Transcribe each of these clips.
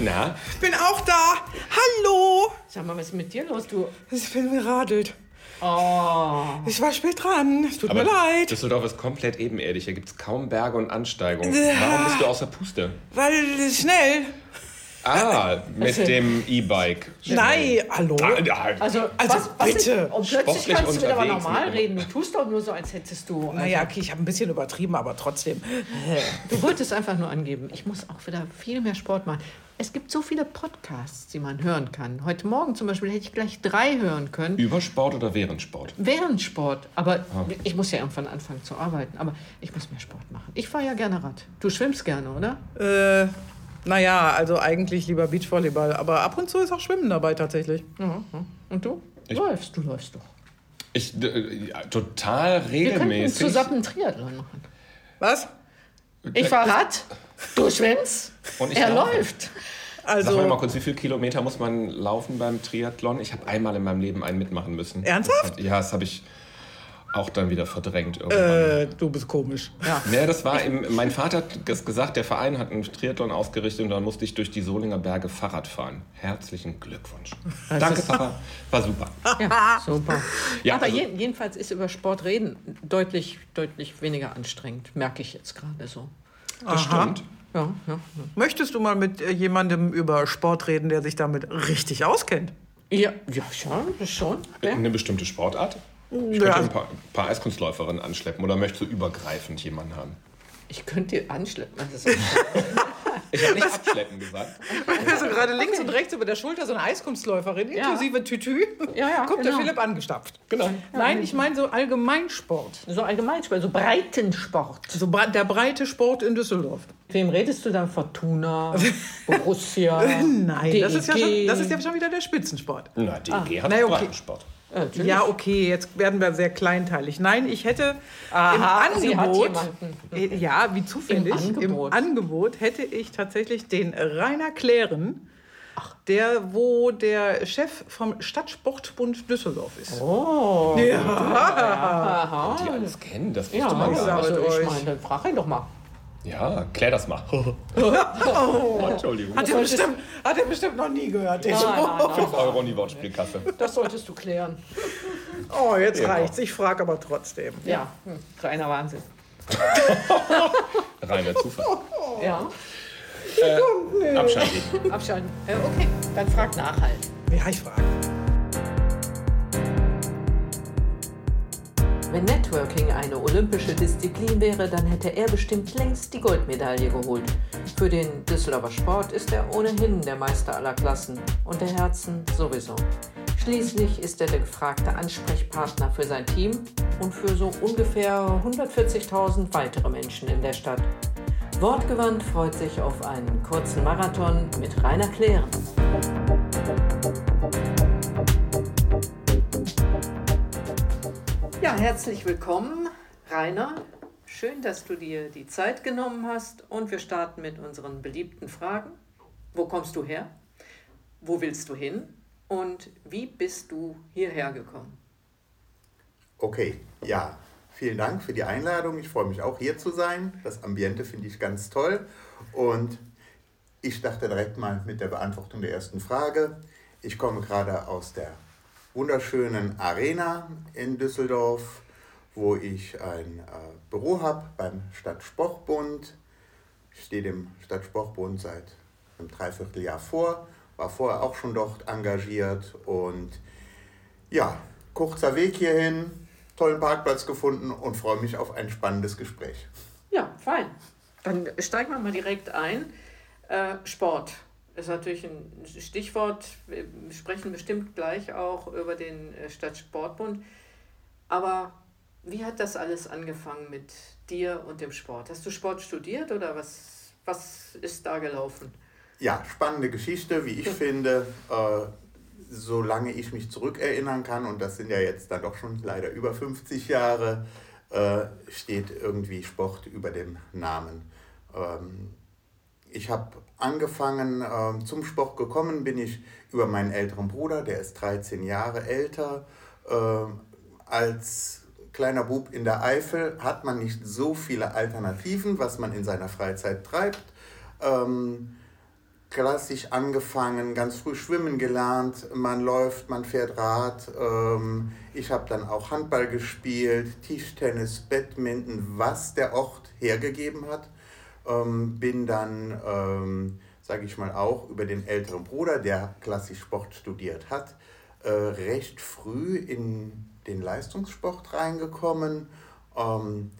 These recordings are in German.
Na? Ich bin auch da. Hallo. Sag mal, was ist mit dir los, du? Ich bin geradelt. Oh. Ich war spät dran. Es tut Aber mir leid. Düsseldorf ist komplett ebenerdig. Hier gibt es kaum Berge und Ansteigungen. Warum bist du außer Puste? Weil schnell. Ah, mit dem E-Bike. Nein, hallo. Ah, ja. Also, Also, was, was bitte. Ist, und plötzlich Sportlich kannst du wieder mal unterwegs normal reden. Du tust doch nur so, als hättest du. Naja, okay, ich habe ein bisschen übertrieben, aber trotzdem. Du wolltest einfach nur angeben, ich muss auch wieder viel mehr Sport machen. Es gibt so viele Podcasts, die man hören kann. Heute Morgen zum Beispiel hätte ich gleich drei hören können. Über Sport oder während Sport? Während Sport. Aber ich muss ja irgendwann anfangen zu arbeiten. Aber ich muss mehr Sport machen. Ich fahre ja gerne Rad. Du schwimmst gerne, oder? Äh, naja, also eigentlich lieber Beachvolleyball, aber ab und zu ist auch Schwimmen dabei tatsächlich. Ja. Und du? läufst, du läufst doch. Ich, äh, ja, total Wir könnten regelmäßig. zusammen einen Triathlon machen. Was? Ich fahre Rad, du schwimmst, Und ich er laufe. läuft. Sag mir Also, mal kurz, wie viele Kilometer muss man laufen beim Triathlon? Ich habe einmal in meinem Leben einen mitmachen müssen. Ernsthaft? Das hat, ja, das habe ich auch dann wieder verdrängt irgendwann. äh, du bist komisch. Ja. Nee, das war im, mein Vater hat das gesagt, der Verein hat einen Triathlon ausgerichtet und dann musste ich durch die Solinger Berge Fahrrad fahren. Herzlichen Glückwunsch. Danke, Papa. War super. Ja, super. Ja, Aber also- je, jedenfalls ist über Sport reden deutlich, deutlich weniger anstrengend, merke ich jetzt gerade so. Das stimmt. Ja, ja. Möchtest du mal mit äh, jemandem über Sport reden, der sich damit richtig auskennt? Ja, ja schon, schon. Eine bestimmte Sportart? Ich Ja. könnte ein paar, paar Eiskunstläuferinnen anschleppen oder möchtest du übergreifend jemanden haben? Ich könnte dir anschleppen. Das ist Ich habe nicht abschleppen gesagt. Also gerade links und rechts über der Schulter so eine Eiskunstläuferin, Ja. inklusive Tütü. Ja, ja, Kommt der genau. Philipp angestapft. Genau. Nein, ich meine so Allgemeinsport. so Allgemeinsport, so Breitensport. So der breite Sport in Düsseldorf. Wem redest du dann? Fortuna, Borussia, Nein, das ist, ja schon, DEG? das ist ja schon wieder der Spitzensport. Na, DG hat Na ja, okay. Breitensport. Ja, natürlich. Ja, okay, jetzt werden wir sehr kleinteilig. Nein, ich hätte Aha, im Angebot, äh, ja, wie zufällig, Im im Angebot. Angebot, hätte ich tatsächlich den Rainer Klären, der, wo der Chef vom Stadtsportbund Düsseldorf ist. Oh, Ja, Die alles kennen, das ja, man gar also ich euch. meine, dann frag ihn doch mal. Ja, klär das mal. Oh, Entschuldigung. hat, er bestimmt, hat er bestimmt noch nie gehört. Nein, nein, nein. 5 Euro in die Wortspielkasse. Das solltest du klären. Oh, jetzt Ja. reicht's. Ich frage aber trotzdem. Ja, hm, reiner Wahnsinn. Reiner Zufall. Ja, Abschalten. abschalten. Äh, okay, dann frag nach halt. Ja, ich frage. Wenn Networking eine olympische Disziplin wäre, dann hätte er bestimmt längst die Goldmedaille geholt. Für den Düsseldorfer Sport ist er ohnehin der Meister aller Klassen und der Herzen sowieso. Schließlich ist er der gefragte Ansprechpartner für sein Team und für so ungefähr 140.000 weitere Menschen in der Stadt. Wortgewandt freut sich auf einen kurzen Marathon mit Rainer Klären. Ja, herzlich willkommen, Rainer. Schön, dass du dir die Zeit genommen hast und wir starten mit unseren beliebten Fragen. Wo kommst du her? Wo willst du hin? Und wie bist du hierher gekommen? Okay, ja, vielen Dank für die Einladung. Ich freue mich auch hier zu sein. Das Ambiente finde ich ganz toll. Und ich starte direkt mal mit der Beantwortung der ersten Frage. Ich komme gerade aus der wunderschönen Arena in Düsseldorf, wo ich ein äh, Büro habe beim Stadtsportbund. Ich stehe dem Stadtsportbund seit einem Dreivierteljahr vor, war vorher auch schon dort engagiert und ja, kurzer Weg hierhin, tollen Parkplatz gefunden und freue mich auf ein spannendes Gespräch. Ja, fein. Dann steigen wir mal direkt ein. Äh, Sport ist natürlich ein Stichwort. Wir sprechen bestimmt gleich auch über den äh, Stadtsportbund. Aber wie hat das alles angefangen mit dir und dem Sport? Hast du Sport studiert oder was, Was ist da gelaufen? Ja, spannende Geschichte, wie ich finde. Äh, solange ich mich zurückerinnern kann, und das sind ja jetzt dann doch schon leider über 50 Jahre, äh, steht irgendwie Sport über dem Namen. Ähm, ich habe angefangen, äh, zum Sport gekommen bin ich über meinen älteren Bruder, der ist 13 Jahre älter. Äh, als kleiner Bub in der Eifel hat man nicht so viele Alternativen, was man in seiner Freizeit treibt. Ähm, klassisch angefangen, ganz früh schwimmen gelernt, man läuft, man fährt Rad. Ähm, ich habe dann auch Handball gespielt, Tischtennis, Badminton, was der Ort hergegeben hat. Ähm, bin dann, ähm, sage ich mal, auch über den älteren Bruder, der klassisch Sport studiert hat, äh, recht früh in den Leistungssport reingekommen. Ähm,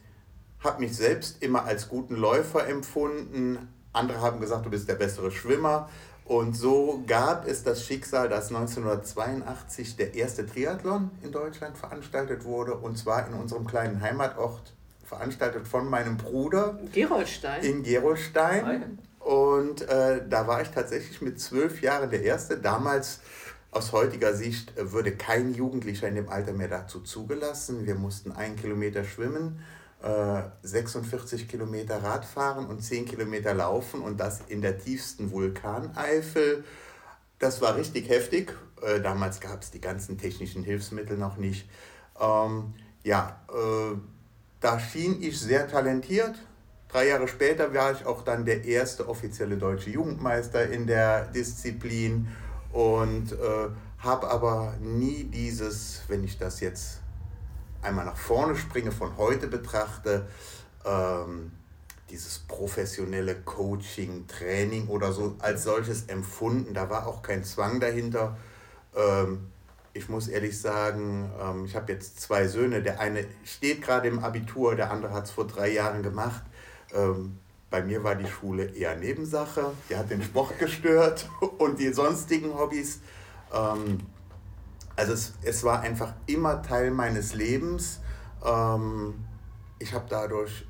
habe mich selbst immer als guten Läufer empfunden, andere haben gesagt, du bist der bessere Schwimmer. Und so gab es das Schicksal, dass 1982 der erste Triathlon in Deutschland veranstaltet wurde. Und zwar in unserem kleinen Heimatort, veranstaltet von meinem Bruder. Gerolstein. In Gerolstein. Und äh, da war ich tatsächlich mit zwölf Jahren der Erste. Damals aus heutiger Sicht äh, würde kein Jugendlicher in dem Alter mehr dazu zugelassen. Wir mussten einen Kilometer schwimmen 46 äh, Kilometer Radfahren und 10 Kilometer laufen und das in der tiefsten Vulkaneifel. Das war richtig heftig. Äh, damals gab es die ganzen technischen Hilfsmittel noch nicht. Ähm, ja, äh, da schien ich sehr talentiert. Drei Jahre später war ich auch dann der erste offizielle deutsche Jugendmeister in der Disziplin und äh, habe aber nie dieses, wenn ich das jetzt einmal nach vorne springe, von heute betrachte, ähm, dieses professionelle Coaching, Training oder so als solches empfunden. Da war auch kein Zwang dahinter. Ähm, ich muss ehrlich sagen, ähm, ich habe jetzt zwei Söhne. Der eine steht gerade im Abitur, der andere hat es vor drei Jahren gemacht. Ähm, bei mir war die Schule eher Nebensache. Die hat den Sport gestört und die sonstigen Hobbys. Ähm, also es, es war einfach immer Teil meines Lebens. Ähm, ich habe dadurch,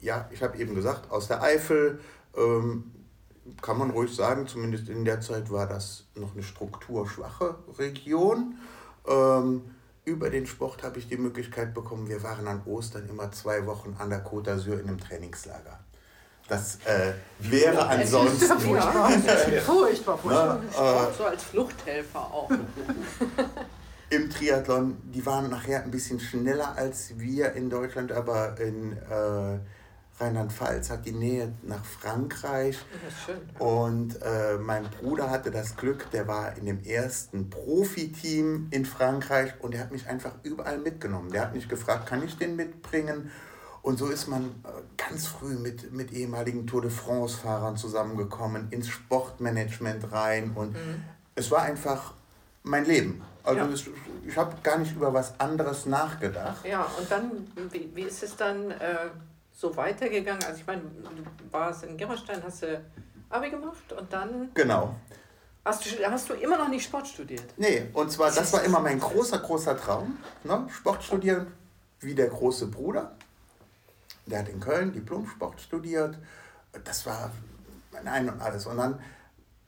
ja, ich habe eben gesagt, aus der Eifel, ähm, kann man ruhig sagen, zumindest in der Zeit war das noch eine strukturschwache Region. Ähm, über den Sport habe ich die Möglichkeit bekommen, wir waren an Ostern immer zwei Wochen an der Côte d'Azur in einem Trainingslager. Das äh, wäre ansonsten. Furchtbar, furchtbar, furchtbar. Äh, so als Fluchthelfer auch. Im Triathlon, die waren nachher ein bisschen schneller als wir in Deutschland, aber in äh, Rheinland-Pfalz hat die Nähe nach Frankreich. Und äh, mein Bruder hatte das Glück, der war in dem ersten Profiteam in Frankreich und der hat mich einfach überall mitgenommen. Der hat mich gefragt, kann ich den mitbringen? Und so ist man äh, ganz früh mit, mit ehemaligen Tour de France-Fahrern zusammengekommen, ins Sportmanagement rein. Und mhm. es war einfach mein Leben. Also ja. ich habe gar nicht über was anderes nachgedacht. Ja, und dann, wie, wie ist es dann äh, so weitergegangen? Also ich meine, du warst in Germerstein, hast du Abi gemacht und dann... Genau. Hast du, hast du immer noch nicht Sport studiert? Nee, und zwar, das war immer mein großer, großer Traum. Ne? Sport studieren wie der große Bruder. Der hat in Köln Diplom-Sport studiert. Das war ein und alles. Und dann,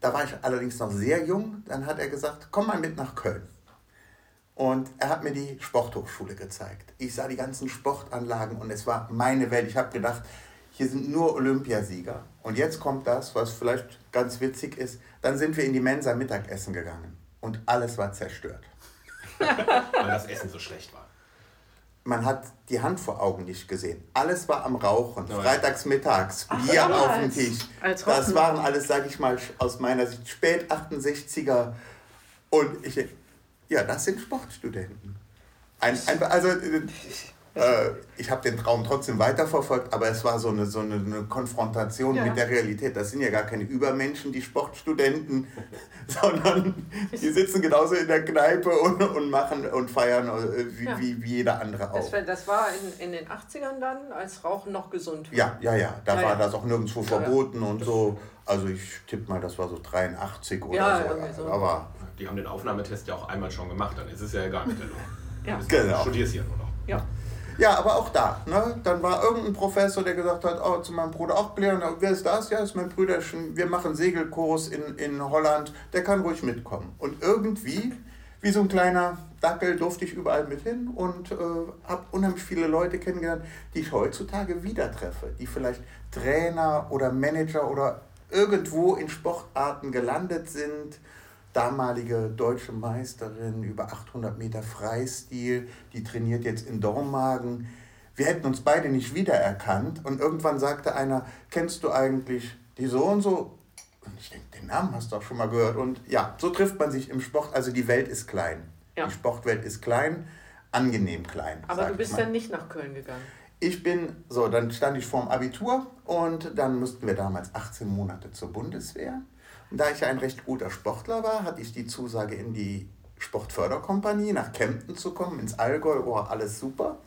da war ich allerdings noch sehr jung, dann hat er gesagt, komm mal mit nach Köln. Und er hat mir die Sporthochschule gezeigt. Ich sah die ganzen Sportanlagen und es war meine Welt. Ich habe gedacht, hier sind nur Olympiasieger. Und jetzt kommt das, was vielleicht ganz witzig ist. Dann sind wir in die Mensa Mittagessen gegangen und alles war zerstört. Weil das Essen so schlecht war man hat die Hand vor Augen nicht gesehen. Alles war am Rauchen. Ja. Freitags mittags, Bier Ach, auf dem Tisch. Als das waren alles, sage ich mal, aus meiner Sicht spät 68er. Und ich, ja, das sind Sportstudenten. Ein, ein, also äh, ich habe den Traum trotzdem weiterverfolgt, aber es war so eine, so eine, eine Konfrontation ja. mit der Realität. Das sind ja gar keine Übermenschen, die Sportstudenten, sondern die sitzen genauso in der Kneipe und, und machen und feiern äh, wie, ja. wie, wie jeder andere auch. Das, war, das war in, in den 80ern dann, als Rauchen noch gesund war. Ja, ja, ja. Da ja, war das auch nirgendwo verboten und so. Also ich tippe mal, das war so 83 oder so. so. Aber die haben den Aufnahmetest ja auch einmal schon gemacht, dann ist es ja egal mit der Lunge. Ja. Genau. Studierst ja nur noch. Ja. Ja, aber auch da. Ne? Dann war irgendein Professor, der gesagt hat, oh, zu meinem Bruder auch Blair, wer ist das? Ja, ist mein Brüderchen, wir machen Segelkurs in, in Holland, der kann ruhig mitkommen. Und irgendwie, wie so ein kleiner Dackel, durfte ich überall mit hin und äh, habe unheimlich viele Leute kennengelernt, die ich heutzutage wieder treffe, die vielleicht Trainer oder Manager oder irgendwo in Sportarten gelandet sind damalige deutsche Meisterin über 800 Meter Freistil, die trainiert jetzt in Dormagen. Wir hätten uns beide nicht wiedererkannt und irgendwann sagte einer, kennst du eigentlich die so und so? Und ich denke, den Namen hast du auch schon mal gehört. Und ja, so trifft man sich im Sport. Also die Welt ist klein. Ja. Die Sportwelt ist klein, angenehm klein. Aber du bist dann nicht nach Köln gegangen. Ich bin, so, dann stand ich vorm Abitur und dann mussten wir damals 18 Monate zur Bundeswehr. Und da ich ein recht guter Sportler war, hatte ich die Zusage in die Sportförderkompanie nach Kempten zu kommen, ins Allgäu, oh, alles super.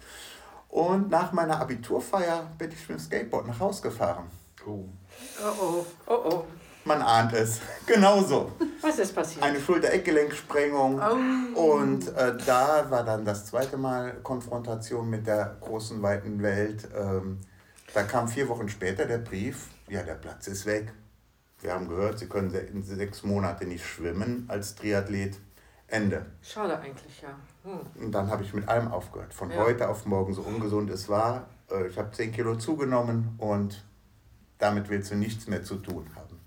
Und nach meiner Abiturfeier bin ich mit dem Skateboard nach Hause gefahren. Oh. Oh oh. Oh oh. Man ahnt es. Genauso. Was ist passiert? Eine Schulter-Eckgelenksprengung. Oh. Und äh, da war dann das zweite Mal Konfrontation mit der großen, weiten Welt. Ähm, da kam vier Wochen später der Brief, ja, der Platz ist weg. Wir haben gehört, Sie können in sechs Monate nicht schwimmen als Triathlet. Ende. Schade eigentlich, ja. Hm. Und dann habe ich mit allem aufgehört. Von ja. heute auf morgen, so ungesund es war. Äh, ich habe 10 Kilo zugenommen und damit willst du nichts mehr zu tun haben.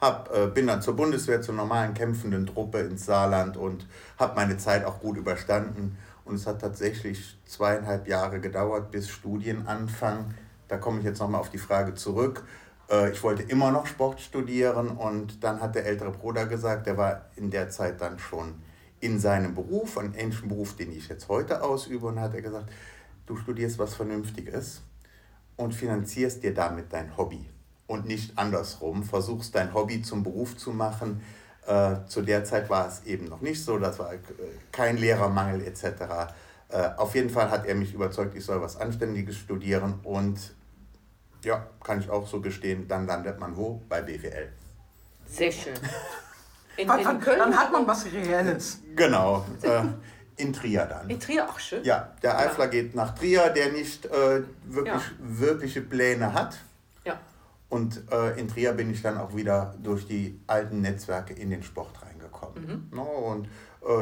Hab, äh, bin dann zur Bundeswehr, zur normalen kämpfenden Truppe ins Saarland und habe meine Zeit auch gut überstanden. Und es hat tatsächlich zweieinhalb Jahre gedauert bis Studienanfang. Da komme ich jetzt nochmal auf die Frage zurück. Äh, ich wollte immer noch Sport studieren und dann hat der ältere Bruder gesagt, der war in der Zeit dann schon in seinem Beruf, einen ähnlichen Beruf, den ich jetzt heute ausübe, und hat er gesagt, du studierst was Vernünftiges und finanzierst dir damit dein Hobby und nicht andersrum, versuchst dein Hobby zum Beruf zu machen. Äh, zu der Zeit war es eben noch nicht so, das war äh, kein Lehrermangel etc. Äh, auf jeden Fall hat er mich überzeugt, ich soll was Anständiges studieren und ja, kann ich auch so gestehen. Dann landet man wo? Bei BWL. Sehr schön. In, in dann, Köln dann hat man was Reelles. Genau. Äh, in Trier dann. In Trier auch schön. Ja, der Eifler ja. geht nach Trier, der nicht äh, wirklich, ja. wirkliche Pläne hat. Ja. Und äh, in Trier bin ich dann auch wieder durch die alten Netzwerke in den Sport reingekommen. Mhm. No, und äh,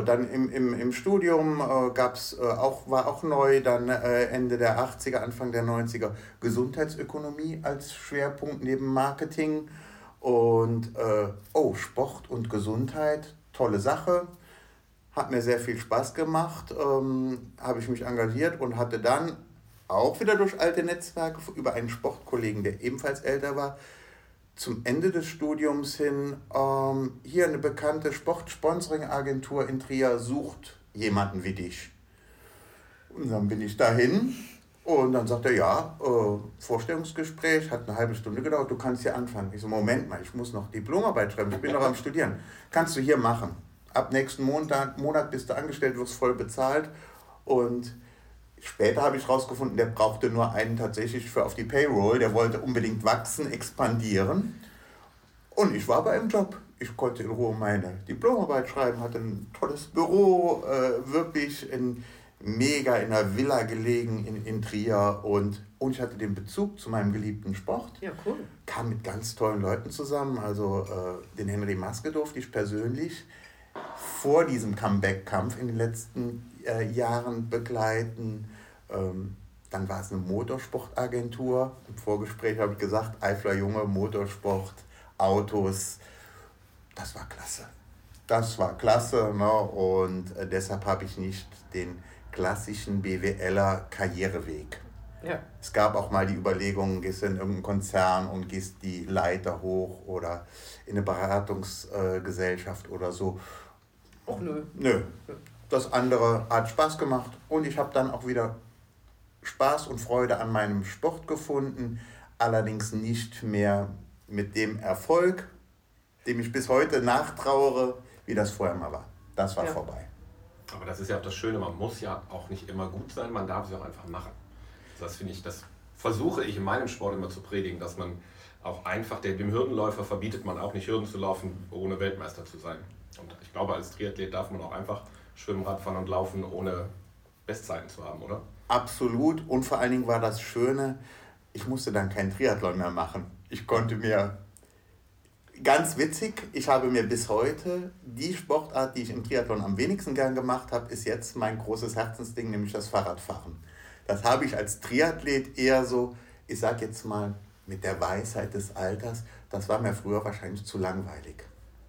dann im, im, im Studium äh, gab's, äh, auch, war auch neu, dann äh, Ende der 80er, Anfang der 90er Gesundheitsökonomie als Schwerpunkt neben Marketing. Und äh, oh, Sport und Gesundheit, tolle Sache. Hat mir sehr viel Spaß gemacht, ähm, habe ich mich engagiert und hatte dann auch wieder durch alte Netzwerke über einen Sportkollegen, der ebenfalls älter war, zum Ende des Studiums hin, ähm, hier eine bekannte Sportsponsoring-Agentur in Trier sucht jemanden wie dich. Und dann bin ich dahin und dann sagt er, ja, äh, Vorstellungsgespräch, hat eine halbe Stunde gedauert, du kannst hier anfangen. Ich so, Moment mal, ich muss noch Diplomarbeit schreiben, ich bin noch am Studieren. Kannst du hier machen. Ab nächsten Monat, Monat bist du angestellt, wirst voll bezahlt und Später habe ich herausgefunden, der brauchte nur einen tatsächlich für auf die Payroll. Der wollte unbedingt wachsen, expandieren. Und ich war bei im Job. Ich konnte in Ruhe meine Diplomarbeit schreiben, hatte ein tolles Büro, äh, wirklich in, mega in einer Villa gelegen in, in Trier. Und, und ich hatte den Bezug zu meinem geliebten Sport. Ja, cool. Kam mit ganz tollen Leuten zusammen. Also äh, den Henry Maske durfte ich persönlich vor diesem Comeback-Kampf in den letzten äh, Jahren begleiten. Ähm, dann war es eine Motorsportagentur. Im Vorgespräch habe ich gesagt, Eifler Junge, Motorsport, Autos. Das war klasse. Das war klasse. Ne? Und äh, deshalb habe ich nicht den klassischen BWLer Karriereweg. Ja. Es gab auch mal die Überlegung, gehst du in irgendeinen Konzern und gehst die Leiter hoch oder in eine Beratungsgesellschaft äh, oder so. Och nö. Nö. Das andere hat Spaß gemacht und ich habe dann auch wieder Spaß und Freude an meinem Sport gefunden, allerdings nicht mehr mit dem Erfolg, dem ich bis heute nachtrauere, wie das vorher mal war. Das war ja. vorbei. Aber das ist ja auch das Schöne, man muss ja auch nicht immer gut sein, man darf es auch einfach machen. Das finde ich, das versuche ich in meinem Sport immer zu predigen, dass man auch einfach, dem Hürdenläufer verbietet man auch nicht Hürden zu laufen, ohne Weltmeister zu sein. Und ich glaube, als Triathlet darf man auch einfach schwimmen, Radfahren und laufen, ohne Bestzeiten zu haben, oder? Absolut. Und vor allen Dingen war das Schöne, ich musste dann kein Triathlon mehr machen. Ich konnte mir, ganz witzig, ich habe mir bis heute die Sportart, die ich im Triathlon am wenigsten gern gemacht habe, ist jetzt mein großes Herzensding, nämlich das Fahrradfahren. Das habe ich als Triathlet eher so, ich sage jetzt mal, mit der Weisheit des Alters, das war mir früher wahrscheinlich zu langweilig.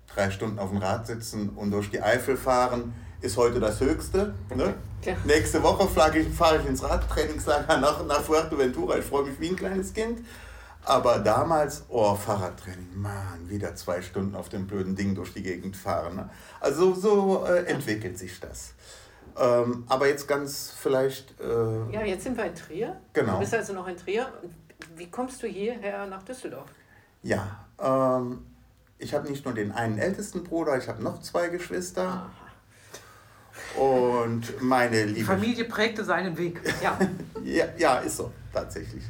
Drei Stunden auf dem Rad sitzen und durch die Eifel fahren ist heute das Höchste. Ne? Ja. Nächste Woche fahre ich, ins Radtrainingslager nach, nach Fuerteventura. Ich freue mich wie ein kleines Kind. Aber damals, oh, Fahrradtraining, Mann, wieder zwei Stunden auf dem blöden Ding durch die Gegend fahren. Ne? Also so äh, entwickelt sich das. Ähm, aber jetzt ganz vielleicht. Äh, ja, jetzt sind wir in Trier. Genau. Du bist also noch in Trier. Wie kommst du hierher nach Düsseldorf? Ja, ähm, ich habe nicht nur den einen ältesten Bruder, ich habe noch zwei Geschwister. Und meine liebe. Die Familie prägte seinen Weg. Ja, ja, ja ist so, tatsächlich.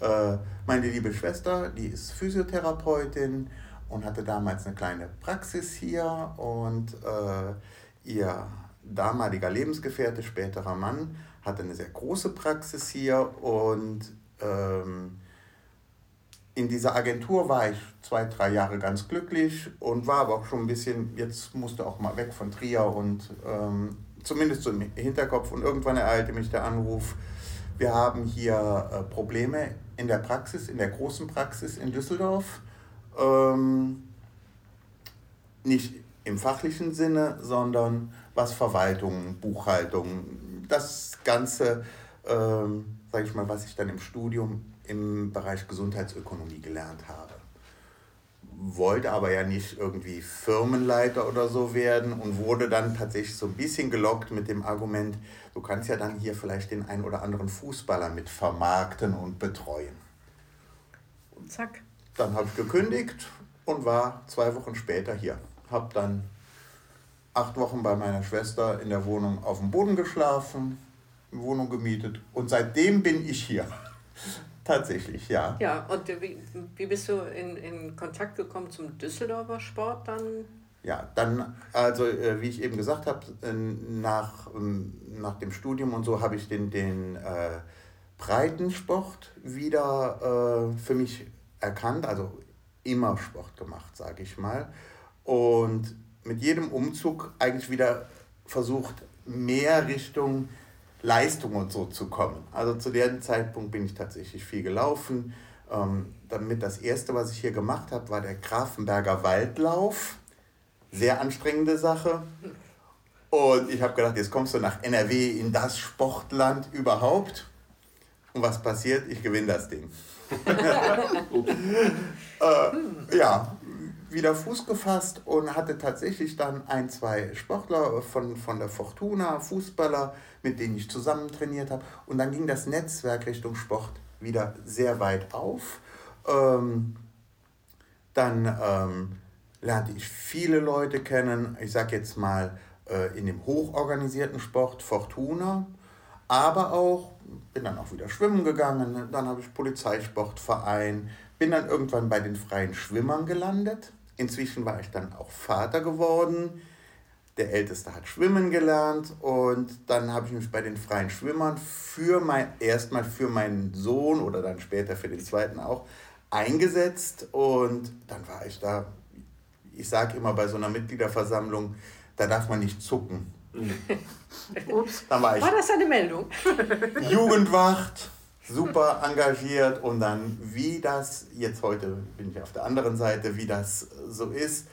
Äh, meine liebe Schwester, die ist Physiotherapeutin und hatte damals eine kleine Praxis hier und äh, ihr damaliger Lebensgefährte, späterer Mann, hatte eine sehr große Praxis hier und ähm, in dieser Agentur war ich zwei, drei Jahre ganz glücklich und war aber auch schon ein bisschen, jetzt musste auch mal weg von Trier und ähm, zumindest so im Hinterkopf und irgendwann ereilte mich der Anruf, wir haben hier äh, Probleme in der Praxis, in der großen Praxis in Düsseldorf. Ähm, nicht im fachlichen Sinne, sondern was Verwaltung, Buchhaltung, das Ganze, ähm, sage ich mal, was ich dann im Studium im Bereich Gesundheitsökonomie gelernt habe. Wollte aber ja nicht irgendwie Firmenleiter oder so werden und wurde dann tatsächlich so ein bisschen gelockt mit dem Argument, du kannst ja dann hier vielleicht den einen oder anderen Fußballer mit vermarkten und betreuen. Und zack. Dann habe ich gekündigt und war zwei Wochen später hier. Habe dann acht Wochen bei meiner Schwester in der Wohnung auf dem Boden geschlafen, Wohnung gemietet und seitdem bin ich hier. Tatsächlich, ja. Ja, und wie, wie bist du in, in Kontakt gekommen zum Düsseldorfer Sport dann? Ja, dann, also äh, wie ich eben gesagt habe, äh, nach, ähm, nach dem Studium und so habe ich den, den äh, Breitensport wieder äh, für mich erkannt, also immer Sport gemacht, sage ich mal. Und mit jedem Umzug eigentlich wieder versucht, mehr Richtung Leistung und so zu kommen. Also zu dem Zeitpunkt bin ich tatsächlich viel gelaufen. Ähm, damit das erste, was ich hier gemacht habe, war der Grafenberger Waldlauf. Sehr anstrengende Sache. Und ich habe gedacht, jetzt kommst du nach NRW in das Sportland überhaupt. Und was passiert? Ich gewinne das Ding. äh, ja, wieder Fuß gefasst und hatte tatsächlich dann ein, zwei Sportler von, von der Fortuna, Fußballer, mit denen ich zusammen trainiert habe. Und dann ging das Netzwerk Richtung Sport wieder sehr weit auf. Ähm, dann ähm, lernte ich viele Leute kennen, ich sage jetzt mal äh, in dem hochorganisierten Sport Fortuna, aber auch, bin dann auch wieder schwimmen gegangen, dann habe ich Polizeisportverein, bin dann irgendwann bei den freien Schwimmern gelandet. Inzwischen war ich dann auch Vater geworden. Der Älteste hat schwimmen gelernt und dann habe ich mich bei den freien Schwimmern für mein, erstmal für meinen Sohn oder dann später für den zweiten auch eingesetzt und dann war ich da, ich sage immer bei so einer Mitgliederversammlung, da darf man nicht zucken. Ups. Dann war, ich war das eine Meldung? Jugendwacht, super engagiert und dann, wie das, jetzt heute bin ich auf der anderen Seite, wie das so ist,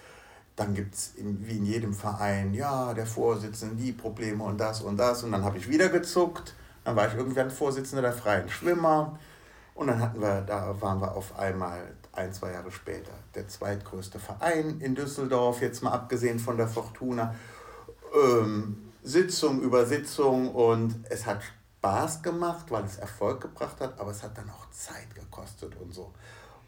dann gibt es wie in jedem Verein, ja, der Vorsitzende, die Probleme und das und das. Und dann habe ich wieder gezuckt. Dann war ich irgendwann Vorsitzender der Freien Schwimmer. Und dann hatten wir, da waren wir auf einmal ein, zwei Jahre später der zweitgrößte Verein in Düsseldorf, jetzt mal abgesehen von der Fortuna. Ähm, Sitzung über Sitzung und es hat Spaß gemacht, weil es Erfolg gebracht hat, aber es hat dann auch Zeit gekostet und so.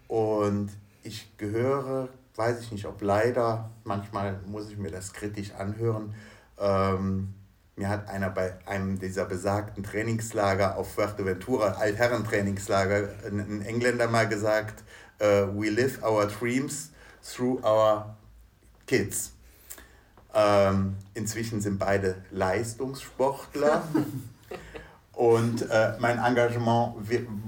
Und ich gehöre, weiß ich nicht, ob leider, manchmal muss ich mir das kritisch anhören. Ähm, mir hat einer bei einem dieser besagten Trainingslager auf Fuerteventura, Altherren-Trainingslager, ein Engländer mal gesagt, uh, we live our dreams through our kids. Ähm, inzwischen sind beide Leistungssportler. Und äh, mein Engagement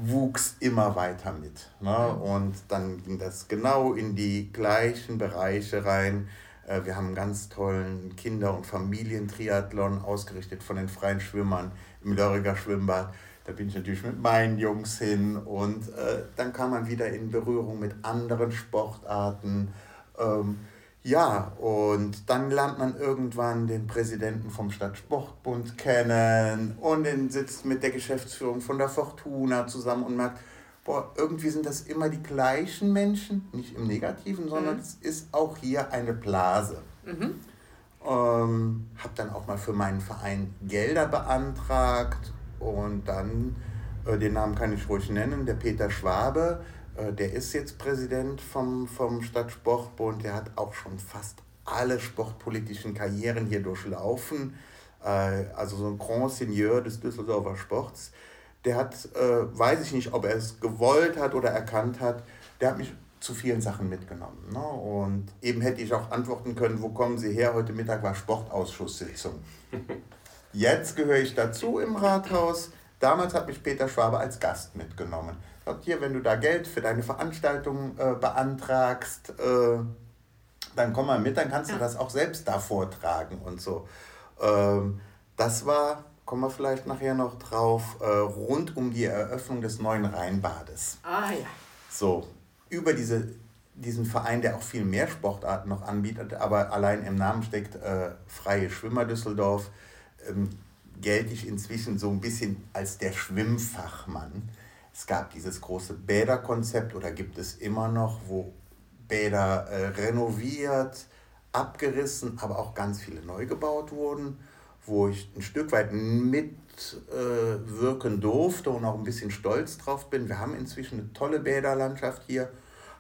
wuchs immer weiter mit. Ne? Und dann ging das genau in die gleichen Bereiche rein. Äh, wir haben einen ganz tollen Kinder- und Familientriathlon ausgerichtet von den freien Schwimmern im Lörriger Schwimmbad. Da bin ich natürlich mit meinen Jungs hin und äh, dann kam man wieder in Berührung mit anderen Sportarten. Ähm, ja, und dann lernt man irgendwann den Präsidenten vom Stadtsportbund kennen und den sitzt mit der Geschäftsführung von der Fortuna zusammen und merkt, boah, irgendwie sind das immer die gleichen Menschen, nicht im Negativen, sondern mhm. es ist auch hier eine Blase. Mhm. Ähm, habe dann auch mal für meinen Verein Gelder beantragt und dann, äh, den Namen kann ich ruhig nennen, der Peter Schwabe, der ist jetzt Präsident vom, vom Stadtsportbund, der hat auch schon fast alle sportpolitischen Karrieren hier durchlaufen. Äh, also so ein Grand Seigneur des Düsseldorfer Sports. Der hat, äh, weiß ich nicht, ob er es gewollt hat oder erkannt hat, der hat mich zu vielen Sachen mitgenommen. Ne? Und eben hätte ich auch antworten können, wo kommen Sie her? Heute Mittag war Sportausschusssitzung. Jetzt gehöre ich dazu im Rathaus. Damals hat mich Peter Schwabe als Gast mitgenommen hier, wenn du da Geld für deine Veranstaltung äh, beantragst, äh, dann komm mal mit, dann kannst ja. du das auch selbst da vortragen und so. Ähm, das war, kommen wir vielleicht nachher noch drauf, äh, rund um die Eröffnung des neuen Rheinbades. Ah ja. So, über diese, diesen Verein, der auch viel mehr Sportarten noch anbietet, aber allein im Namen steckt äh, Freie Schwimmer Düsseldorf, ähm, gelte ich inzwischen so ein bisschen als der Schwimmfachmann. Es gab dieses große Bäderkonzept oder gibt es immer noch, wo Bäder äh, renoviert, abgerissen, aber auch ganz viele neu gebaut wurden, wo ich ein Stück weit mitwirken äh, durfte und auch ein bisschen stolz drauf bin. Wir haben inzwischen eine tolle Bäderlandschaft hier,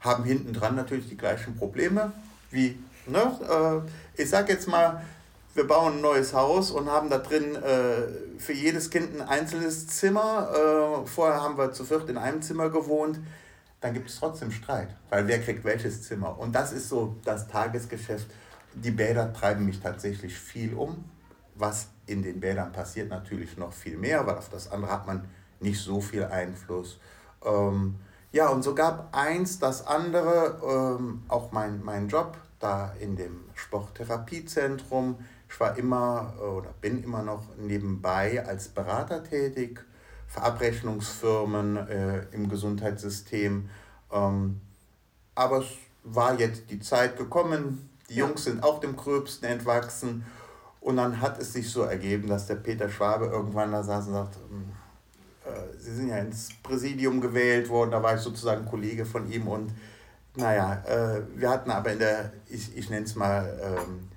haben hinten dran natürlich die gleichen Probleme wie, ne, äh, ich sag jetzt mal, wir bauen ein neues Haus und haben da drin äh, für jedes Kind ein einzelnes Zimmer. Äh, vorher haben wir zu viert in einem Zimmer gewohnt. Dann gibt es trotzdem Streit, weil wer kriegt welches Zimmer. Und das ist so das Tagesgeschäft. Die Bäder treiben mich tatsächlich viel um. Was in den Bädern passiert, natürlich noch viel mehr, weil auf das andere hat man nicht so viel Einfluss. Ähm, ja, und so gab eins das andere, ähm, auch mein, mein Job da in dem Sporttherapiezentrum ich war immer äh, oder bin immer noch nebenbei als Berater tätig für Abrechnungsfirmen äh, im Gesundheitssystem. Ähm, aber es war jetzt die Zeit gekommen, die ja. Jungs sind auch dem Gröbsten entwachsen. Und dann hat es sich so ergeben, dass der Peter Schwabe irgendwann da saß und sagte, ähm, äh, Sie sind ja ins Präsidium gewählt worden, da war ich sozusagen Kollege von ihm und naja, äh, wir hatten aber in der, ich, ich nenne es mal, ähm,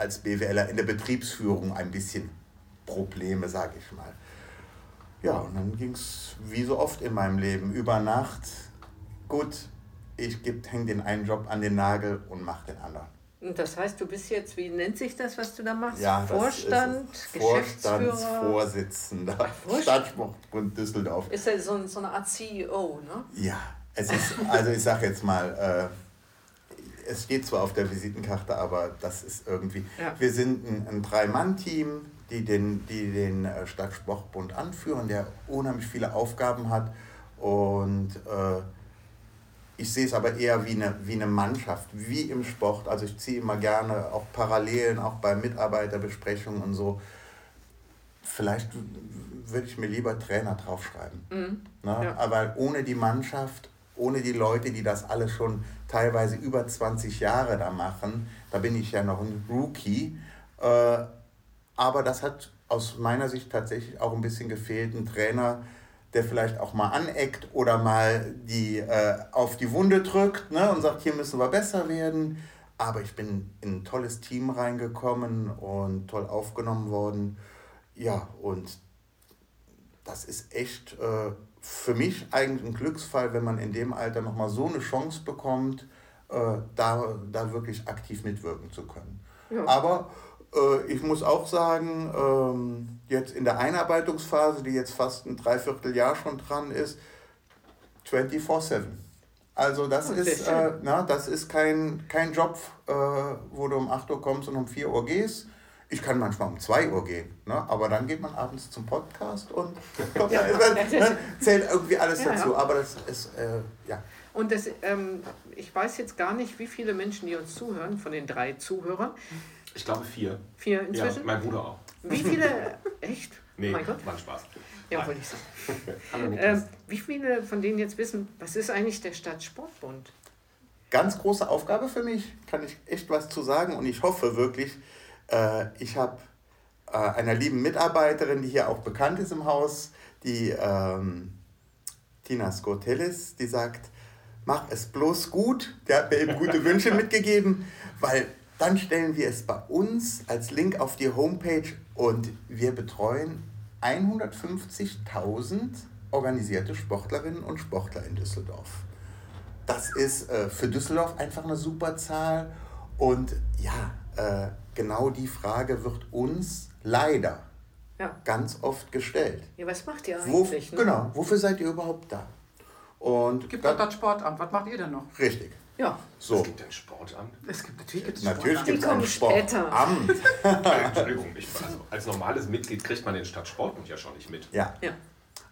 als BWLer in der Betriebsführung ein bisschen Probleme, sage ich mal. Ja, und dann ging es wie so oft in meinem Leben über Nacht. Gut, ich hänge den einen Job an den Nagel und mache den anderen. Und das heißt, du bist jetzt, wie nennt sich das, was du da machst? Ja, Vorstand, Vorstandsvorsitzender, Stadtsportbund Düsseldorf. Ist ja so, so eine Art CEO, ne? Ja, es ist, also ich sage jetzt mal, äh, es steht zwar auf der Visitenkarte, aber das ist irgendwie. Ja. Wir sind ein, ein Drei-Mann-Team, die den, die den äh, Stadtsportbund anführen, der unheimlich viele Aufgaben hat. Und äh, ich sehe es aber eher wie eine, wie eine Mannschaft, wie im Sport. Also ich ziehe immer gerne auch Parallelen, auch bei Mitarbeiterbesprechungen und so. Vielleicht würde ich mir lieber Trainer draufschreiben. Mhm. Ne? Ja. Aber ohne die Mannschaft ohne die Leute, die das alles schon teilweise über 20 Jahre da machen. Da bin ich ja noch ein Rookie. Äh, aber das hat aus meiner Sicht tatsächlich auch ein bisschen gefehlt. Ein Trainer, der vielleicht auch mal aneckt oder mal die äh, auf die Wunde drückt ne, und sagt, hier müssen wir besser werden. Aber ich bin in ein tolles Team reingekommen und toll aufgenommen worden. Ja, und das ist echt äh, für mich eigentlich ein Glücksfall, wenn man in dem Alter nochmal so eine Chance bekommt, äh, da, da wirklich aktiv mitwirken zu können. Ja. Aber äh, ich muss auch sagen, ähm, jetzt in der Einarbeitungsphase, die jetzt fast ein Dreivierteljahr schon dran ist, 24-7. Also das ist, äh, na, das ist kein, kein Job, äh, wo du um 8 Uhr kommst und um 4 Uhr gehst. Ich kann manchmal um 2 Uhr gehen, ne? aber dann geht man abends zum Podcast und kommt, ja. ne? zählt irgendwie alles ja, dazu. Aber das ist, äh, ja. Und das, ähm, ich weiß jetzt gar nicht, wie viele Menschen, die uns zuhören, von den drei Zuhörern. Ich glaube vier. Vier inzwischen? Ja, mein Bruder auch. Wie viele, echt? Nee, mein Gott. war Spaß. Ja, wollte ich sagen. ähm, wie viele von denen jetzt wissen, was ist eigentlich der Stadtsportbund? Ganz große Aufgabe für mich, kann ich echt was zu sagen und ich hoffe wirklich, äh, ich habe äh, einer lieben Mitarbeiterin, die hier auch bekannt ist im Haus, die ähm, Tina Skotelis, die sagt, mach es bloß gut. Der hat mir eben gute Wünsche mitgegeben, weil dann stellen wir es bei uns als Link auf die Homepage und wir betreuen 150.000 organisierte Sportlerinnen und Sportler in Düsseldorf. Das ist äh, für Düsseldorf einfach eine super Zahl und ja, äh, genau die Frage wird uns leider ja. ganz oft gestellt. Ja, was macht ihr eigentlich? Wo, ne? Genau, wofür seid ihr überhaupt da? Und gibt doch das Sportamt. Was macht ihr denn noch? Richtig. Ja. So. Es gibt ein Sportamt. Es gibt natürlich gibt's natürlich gibt es ein Sportamt. Entschuldigung, ich, also als normales Mitglied kriegt man den Stadtsportbund ja schon nicht mit. Ja. ja.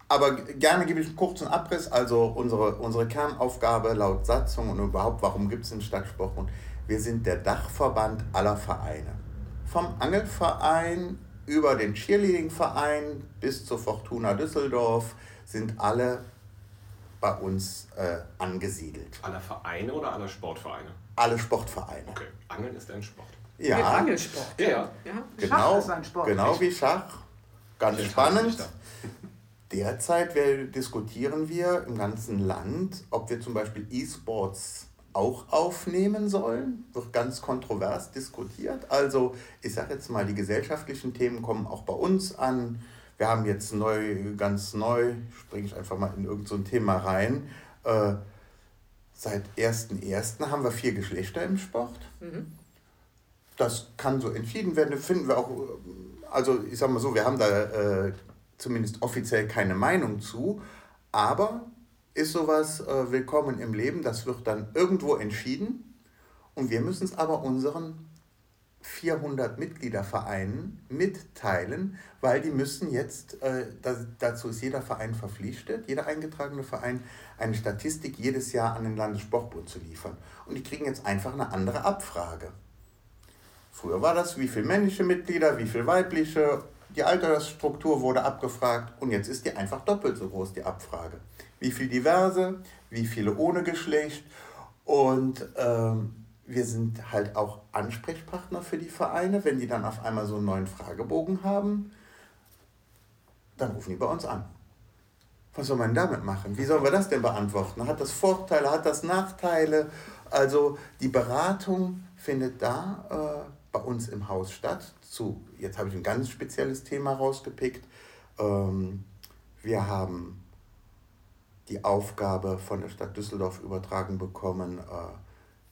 Aber gerne gebe ich einen kurzen Abriss. Also unsere, unsere Kernaufgabe laut Satzung und überhaupt, warum gibt es den Stadtsportbund? Wir sind der Dachverband aller Vereine. Vom Angelverein über den Cheerleading-Verein bis zur Fortuna Düsseldorf sind alle bei uns äh, angesiedelt. Alle Vereine oder alle Sportvereine? Alle Sportvereine. Okay, Angeln ist ein Sport. Ja. Mit Angelsport. Ja, ja. ja. Genau, ist ein Sport. genau wie Schach. Ganz spannend. Derzeit diskutieren wir im ganzen Land, ob wir zum Beispiel E-Sports auch aufnehmen sollen. Wird ganz kontrovers diskutiert. Also ich sage jetzt mal, die gesellschaftlichen Themen kommen auch bei uns an. Wir haben jetzt neu, ganz neu, springe ich einfach mal in irgendein so Thema rein. Äh, seit 1.1. haben wir vier Geschlechter im Sport. Mhm. Das kann so entschieden werden, finden wir auch, also ich sag mal so, wir haben da äh, zumindest offiziell keine Meinung zu, aber ist sowas äh, willkommen im Leben, das wird dann irgendwo entschieden und wir müssen es aber unseren 400 Mitgliedervereinen mitteilen, weil die müssen jetzt, äh, das, dazu ist jeder Verein verpflichtet, jeder eingetragene Verein, eine Statistik jedes Jahr an den Landessportbund zu liefern. Und die kriegen jetzt einfach eine andere Abfrage. Früher war das, wie viele männliche Mitglieder, wie viele weibliche, die Altersstruktur wurde abgefragt und jetzt ist die einfach doppelt so groß, die Abfrage. Wie viele diverse, wie viele ohne Geschlecht und ähm, wir sind halt auch Ansprechpartner für die Vereine. Wenn die dann auf einmal so einen neuen Fragebogen haben, dann rufen die bei uns an. Was soll man damit machen? Wie sollen wir das denn beantworten? Hat das Vorteile, hat das Nachteile? Also die Beratung findet da äh, bei uns im Haus statt. Zu, jetzt habe ich ein ganz spezielles Thema rausgepickt. Ähm, wir haben die Aufgabe von der Stadt Düsseldorf übertragen bekommen, äh,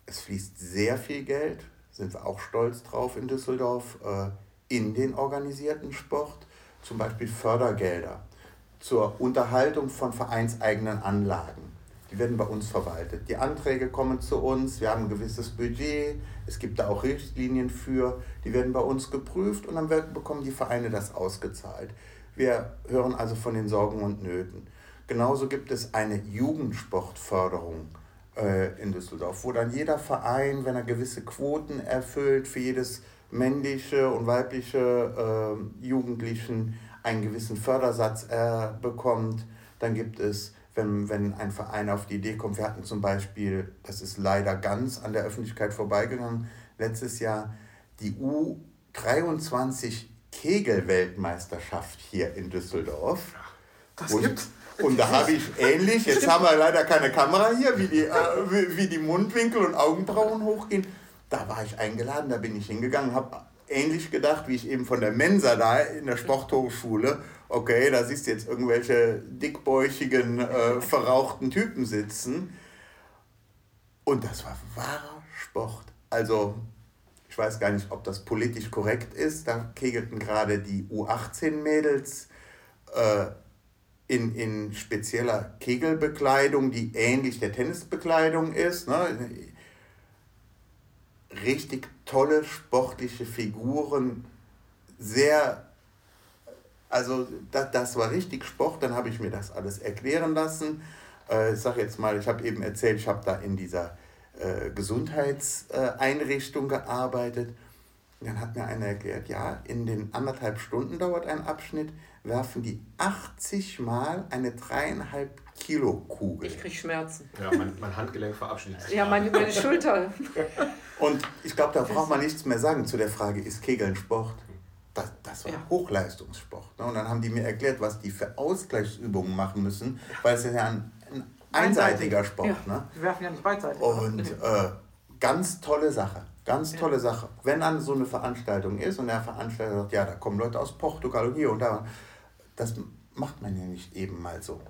es fließt sehr viel Geld, sind wir auch stolz drauf in Düsseldorf, äh, in den organisierten Sport, zum Beispiel Fördergelder zur Unterhaltung von vereinseigenen Anlagen. Die werden bei uns verwaltet. Die Anträge kommen zu uns, wir haben ein gewisses Budget, es gibt da auch Richtlinien für, die werden bei uns geprüft und dann bekommen die Vereine das ausgezahlt. Wir hören also von den Sorgen und Nöten. Genauso gibt es eine Jugendsportförderung äh, in Düsseldorf, wo dann jeder Verein, wenn er gewisse Quoten erfüllt, für jedes männliche und weibliche äh, Jugendlichen einen gewissen Fördersatz äh, bekommt. Dann gibt es, wenn, wenn ein Verein auf die Idee kommt, wir hatten zum Beispiel, das ist leider ganz an der Öffentlichkeit vorbeigegangen, letztes Jahr die U23 Kegel-Weltmeisterschaft hier in Düsseldorf. Das gibt's. Und da habe ich ähnlich, jetzt haben wir leider keine Kamera hier, wie die, äh, wie, wie die Mundwinkel und Augenbrauen hochgehen. Da war ich eingeladen, da bin ich hingegangen, habe ähnlich gedacht, wie ich eben von der Mensa da in der Sporthochschule. Okay, da siehst du jetzt irgendwelche dickbäuchigen, äh, verrauchten Typen sitzen. Und das war wahrer Sport. Also, ich weiß gar nicht, ob das politisch korrekt ist. Da kegelten gerade die U18-Mädels. Äh, in, in spezieller Kegelbekleidung, die ähnlich der Tennisbekleidung ist. Ne? Richtig tolle sportliche Figuren, sehr, also das, das war richtig Sport, dann habe ich mir das alles erklären lassen. Äh, ich sage jetzt mal, ich habe eben erzählt, ich habe da in dieser äh, Gesundheitseinrichtung gearbeitet. Und dann hat mir einer erklärt, ja, in den anderthalb Stunden dauert ein Abschnitt, werfen die 80 Mal eine dreieinhalb Kilo Kugel. Ich kriege Schmerzen. Ja, mein, mein Handgelenk verabschiedet sich. Ja, meine, meine Schulter. Und ich glaube, da braucht man nichts mehr sagen zu der Frage, ist Kegeln Sport? Das, das war ja. Hochleistungssport. Ne? Und dann haben die mir erklärt, was die für Ausgleichsübungen machen müssen, weil es ist ja ein, ein einseitiger Sport. Ja. Ne? Wir werfen ja nicht beidseitig. Und äh, ganz tolle Sache. Ganz ja. tolle Sache. Wenn dann so eine Veranstaltung ist und der Veranstalter sagt, ja, da kommen Leute aus Portugal und hier und da, das macht man ja nicht eben mal so.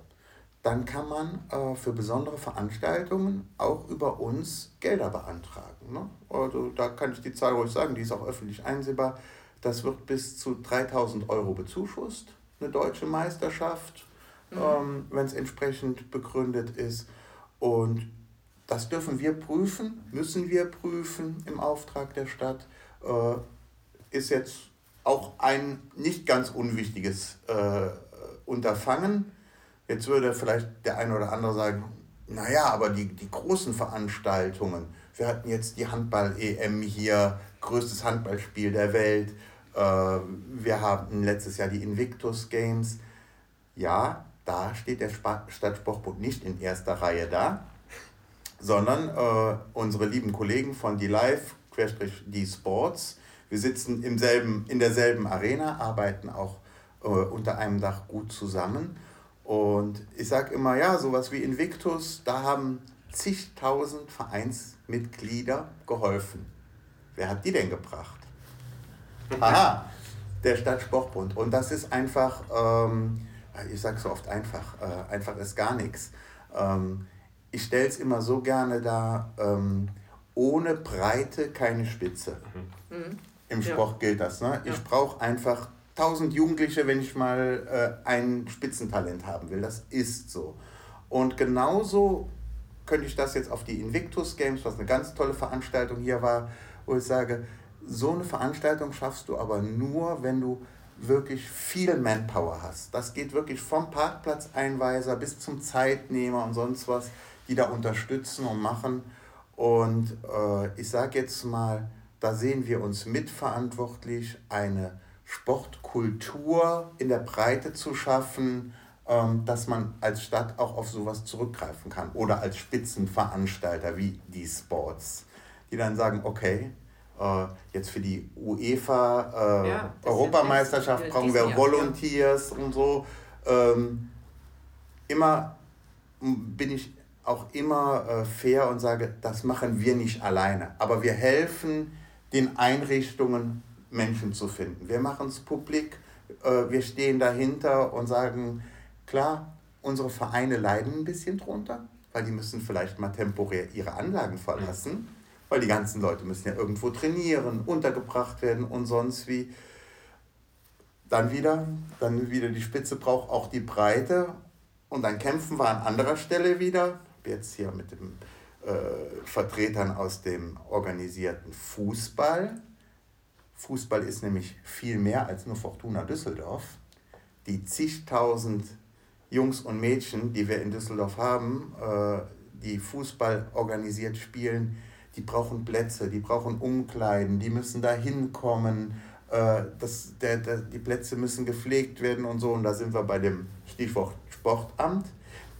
Dann kann man äh, für besondere Veranstaltungen auch über uns Gelder beantragen. Ne? Also da kann ich die Zahl ruhig sagen, die ist auch öffentlich einsehbar. Das wird bis zu 3000 Euro bezuschusst, eine deutsche Meisterschaft, mhm. ähm, wenn es entsprechend begründet ist. Und das dürfen wir prüfen, müssen wir prüfen im Auftrag der Stadt. Äh, ist jetzt auch ein nicht ganz unwichtiges äh, Unterfangen. Jetzt würde vielleicht der eine oder andere sagen, naja, aber die, die großen Veranstaltungen, wir hatten jetzt die Handball-EM hier, größtes Handballspiel der Welt, äh, wir haben letztes Jahr die Invictus Games. Ja, da steht der Stadtsportbund nicht in erster Reihe da, sondern äh, unsere lieben Kollegen von die Live, die Sports, wir sitzen im selben, in derselben Arena, arbeiten auch äh, unter einem Dach gut zusammen. Und ich sage immer, ja, sowas wie Invictus, da haben zigtausend Vereinsmitglieder geholfen. Wer hat die denn gebracht? Aha, der Stadtsportbund. Und das ist einfach, ähm, ich sage so oft einfach, äh, einfach ist gar nichts. Ähm, ich stelle es immer so gerne dar, ähm, ohne Breite keine Spitze. Mhm. Im Sport gilt das. Ne? Ich brauche einfach 1000 Jugendliche, wenn ich mal äh, ein Spitzentalent haben will. Das ist so. Und genauso könnte ich das jetzt auf die Invictus Games, was eine ganz tolle Veranstaltung hier war, wo ich sage, so eine Veranstaltung schaffst du aber nur, wenn du wirklich viel Manpower hast. Das geht wirklich vom Parkplatzeinweiser bis zum Zeitnehmer und sonst was, die da unterstützen und machen. Und äh, ich sage jetzt mal, da sehen wir uns mitverantwortlich, eine Sportkultur in der Breite zu schaffen, ähm, dass man als Stadt auch auf sowas zurückgreifen kann. Oder als Spitzenveranstalter wie die Sports, die dann sagen, okay, äh, jetzt für die UEFA äh, ja, Europameisterschaft brauchen wir Volunteers ja. und so. Ähm, immer bin ich auch immer äh, fair und sage, das machen wir nicht alleine. Aber wir helfen den Einrichtungen Menschen zu finden. Wir machen es publik, äh, wir stehen dahinter und sagen, klar, unsere Vereine leiden ein bisschen drunter, weil die müssen vielleicht mal temporär ihre Anlagen verlassen, weil die ganzen Leute müssen ja irgendwo trainieren, untergebracht werden und sonst wie. Dann wieder, dann wieder die Spitze braucht auch die Breite und dann kämpfen wir an anderer Stelle wieder, jetzt hier mit dem äh, Vertretern aus dem organisierten Fußball. Fußball ist nämlich viel mehr als nur Fortuna Düsseldorf. Die zigtausend Jungs und Mädchen, die wir in Düsseldorf haben, äh, die Fußball organisiert spielen, die brauchen Plätze, die brauchen Umkleiden, die müssen da hinkommen, äh, die Plätze müssen gepflegt werden und so. Und da sind wir bei dem Stichwort Sportamt,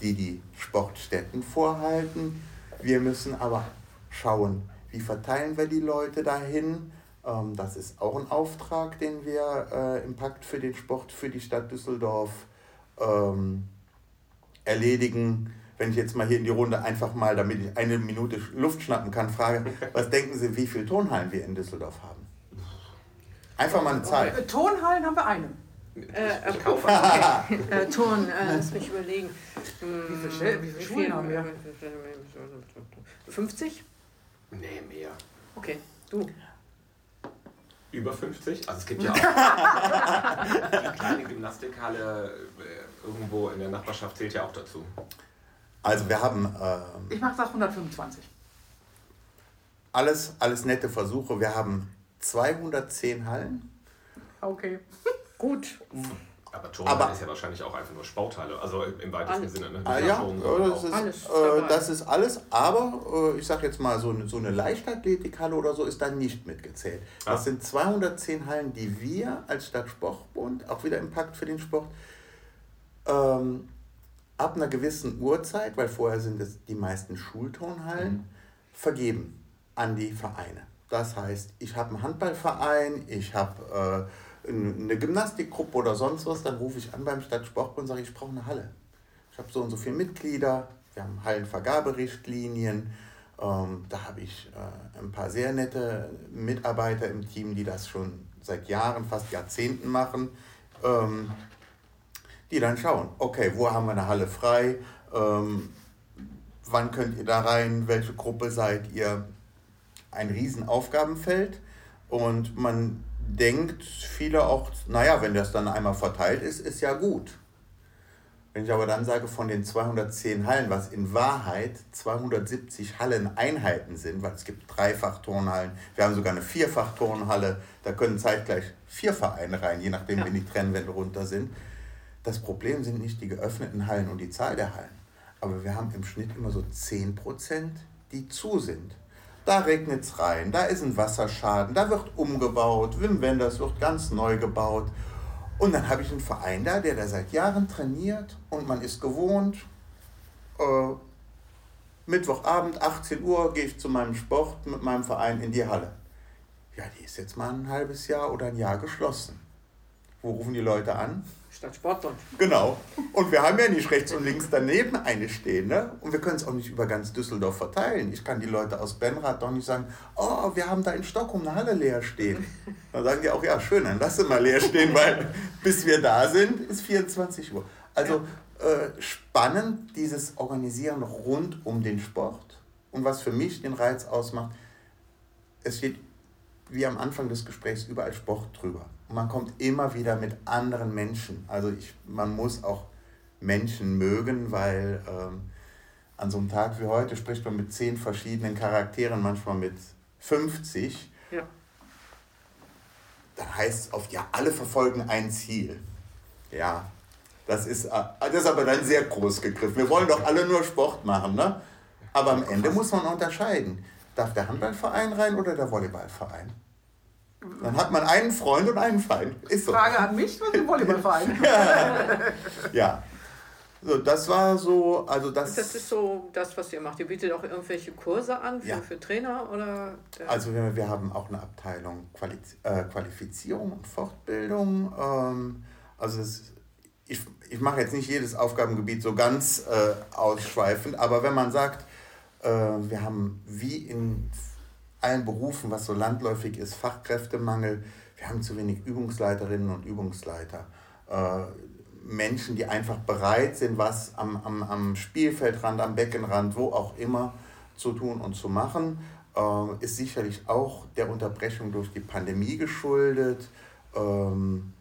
die die Sportstätten vorhalten, wir müssen aber schauen, wie verteilen wir die Leute dahin. Ähm, das ist auch ein Auftrag, den wir äh, im Pakt für den Sport für die Stadt Düsseldorf ähm, erledigen. Wenn ich jetzt mal hier in die Runde einfach mal, damit ich eine Minute Luft schnappen kann, frage, was denken Sie, wie viele Turnhallen wir in Düsseldorf haben? Einfach mal eine Zahl. Äh, Turnhallen haben wir eine. Äh, okay. okay. äh, Turn, äh, lass mich überlegen. Wie viele, wie viele Schulen haben wir? 50? Nee, mehr. Okay, du. Über 50? Also es gibt ja auch die kleine Gymnastikhalle äh, irgendwo in der Nachbarschaft zählt ja auch dazu. Also wir haben... Ähm, ich mache das 125. Alles, alles nette Versuche. Wir haben 210 Hallen Okay. Gut. Aber Turnhalle ist ja wahrscheinlich auch einfach nur Sporthalle, also im weitesten alles. Sinne. Ne? Ah, ja, das ist, alles äh, das ist alles, aber äh, ich sage jetzt mal, so eine, so eine Leichtathletikhalle oder so ist da nicht mitgezählt. Ah. Das sind 210 Hallen, die wir als Stadtsportbund, auch wieder Impact für den Sport, ähm, ab einer gewissen Uhrzeit, weil vorher sind es die meisten Schulturnhallen, mhm. vergeben an die Vereine. Das heißt, ich habe einen Handballverein, ich habe äh, eine Gymnastikgruppe oder sonst was, dann rufe ich an beim Stadtsportbund und sage, ich brauche eine Halle. Ich habe so und so viele Mitglieder, wir haben Hallenvergaberichtlinien, ähm, da habe ich äh, ein paar sehr nette Mitarbeiter im Team, die das schon seit Jahren, fast Jahrzehnten machen. Ähm, die dann schauen, okay, wo haben wir eine Halle frei, ähm, wann könnt ihr da rein, welche Gruppe seid ihr, ein Riesenaufgabenfeld und man denkt viele auch, naja, wenn das dann einmal verteilt ist, ist ja gut. Wenn ich aber dann sage, von den 210 Hallen, was in Wahrheit 270 Halleneinheiten sind, weil es gibt Dreifach-Turnhallen, wir haben sogar eine Vierfach-Turnhalle, da können zeitgleich vier Vereine rein, je nachdem, ja. wenn die Trennwände runter sind. Das Problem sind nicht die geöffneten Hallen und die Zahl der Hallen. Aber wir haben im Schnitt immer so 10%, die zu sind. Da regnet es rein, da ist ein Wasserschaden, da wird umgebaut, Wim Wenders wird ganz neu gebaut. Und dann habe ich einen Verein da, der da seit Jahren trainiert und man ist gewohnt, äh, Mittwochabend, 18 Uhr, gehe ich zu meinem Sport mit meinem Verein in die Halle. Ja, die ist jetzt mal ein halbes Jahr oder ein Jahr geschlossen. Wo rufen die Leute an? Statt Sportbund. Genau. Und wir haben ja nicht rechts und links daneben eine stehen. Ne? Und wir können es auch nicht über ganz Düsseldorf verteilen. Ich kann die Leute aus Benrath doch nicht sagen, oh, wir haben da in Stockholm eine Halle leer stehen. Dann sagen die auch, ja, schön, dann lass sie mal leer stehen, weil bis wir da sind, ist 24 Uhr. Also äh, spannend dieses Organisieren rund um den Sport. Und was für mich den Reiz ausmacht, es steht wie am Anfang des Gesprächs überall Sport drüber. Und man kommt immer wieder mit anderen Menschen. Also ich, man muss auch Menschen mögen, weil ähm, an so einem Tag wie heute spricht man mit zehn verschiedenen Charakteren, manchmal mit 50. Ja. Dann heißt es oft, ja, alle verfolgen ein Ziel. Ja, das ist, äh, das ist aber dann sehr groß gegriffen. Wir wollen doch alle nur Sport machen, ne? Aber am Ende muss man unterscheiden. Darf der Handballverein rein oder der Volleyballverein? Dann hat man einen Freund und einen Feind. Ist so. Frage an mich, was den Volleyballverein? ja. So, das war so, also das. Das ist so das, was ihr macht. Ihr bietet auch irgendwelche Kurse an für, ja. für Trainer oder? Also wir, wir haben auch eine Abteilung Quali äh, Qualifizierung und Fortbildung. Ähm, also es, ich, ich mache jetzt nicht jedes Aufgabengebiet so ganz äh, ausschweifend, aber wenn man sagt, äh, wir haben wie in allen Berufen, was so landläufig ist, Fachkräftemangel. Wir haben zu wenig Übungsleiterinnen und Übungsleiter. Äh, Menschen, die einfach bereit sind, was am, am, am Spielfeldrand, am Beckenrand, wo auch immer zu tun und zu machen, äh, ist sicherlich auch der Unterbrechung durch die Pandemie geschuldet. Ähm,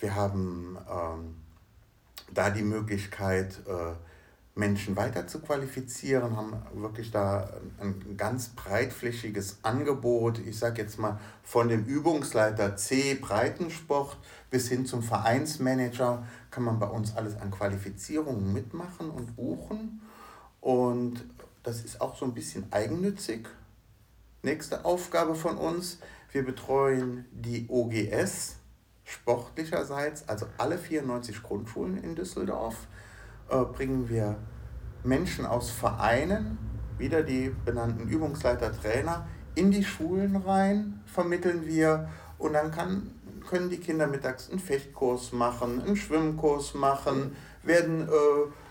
wir haben ähm, da die Möglichkeit, äh, Menschen weiter zu qualifizieren, haben wirklich da ein ganz breitflächiges Angebot. Ich sage jetzt mal von dem Übungsleiter C Breitensport bis hin zum Vereinsmanager kann man bei uns alles an Qualifizierungen mitmachen und buchen. Und das ist auch so ein bisschen eigennützig. Nächste Aufgabe von uns, wir betreuen die OGS sportlicherseits, also alle 94 Grundschulen in Düsseldorf bringen wir Menschen aus Vereinen, wieder die benannten Übungsleiter, Trainer, in die Schulen rein, vermitteln wir und dann kann, können die Kinder mittags einen Fechtkurs machen, einen Schwimmkurs machen, werden äh,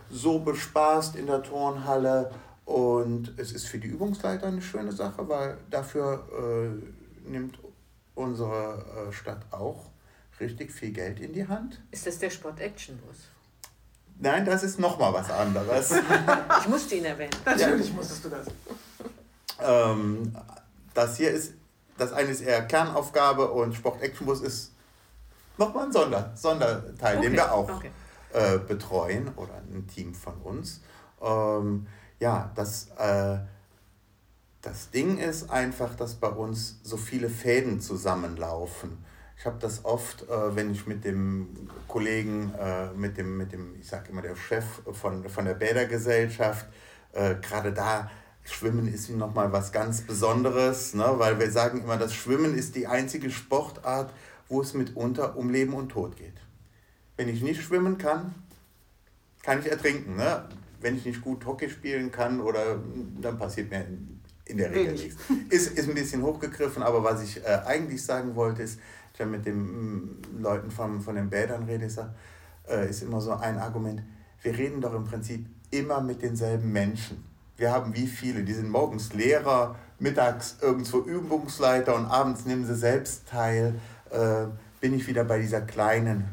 so bespaßt in der Turnhalle und es ist für die Übungsleiter eine schöne Sache, weil dafür äh, nimmt unsere äh, Stadt auch richtig viel Geld in die Hand. Ist das der Sport-Action-Bus? Nein, das ist nochmal was anderes. ich musste ihn erwähnen. Natürlich ja. musstest du das. Ähm, das hier ist, das eine ist eher Kernaufgabe und Sport Action Bus ist nochmal ein Sonder, Sonderteil, okay. den wir auch okay. äh, betreuen oder ein Team von uns. Ähm, ja, das, äh, das Ding ist einfach, dass bei uns so viele Fäden zusammenlaufen. Ich habe das oft, äh, wenn ich mit dem Kollegen, äh, mit, dem, mit dem, ich sage immer, der Chef von, von der Bädergesellschaft, äh, gerade da, Schwimmen ist nochmal was ganz Besonderes, ne? weil wir sagen immer, das Schwimmen ist die einzige Sportart, wo es mitunter um Leben und Tod geht. Wenn ich nicht schwimmen kann, kann ich ertrinken. Ne? Wenn ich nicht gut Hockey spielen kann, oder dann passiert mir in der Regel nichts. Ist, ist ein bisschen hochgegriffen, aber was ich äh, eigentlich sagen wollte, ist, ich mit den mm, Leuten von, von den Bädern rede, ist, äh, ist immer so ein Argument, wir reden doch im Prinzip immer mit denselben Menschen. Wir haben wie viele, die sind morgens Lehrer, mittags irgendwo Übungsleiter und abends nehmen sie selbst teil. Äh, bin ich wieder bei dieser kleinen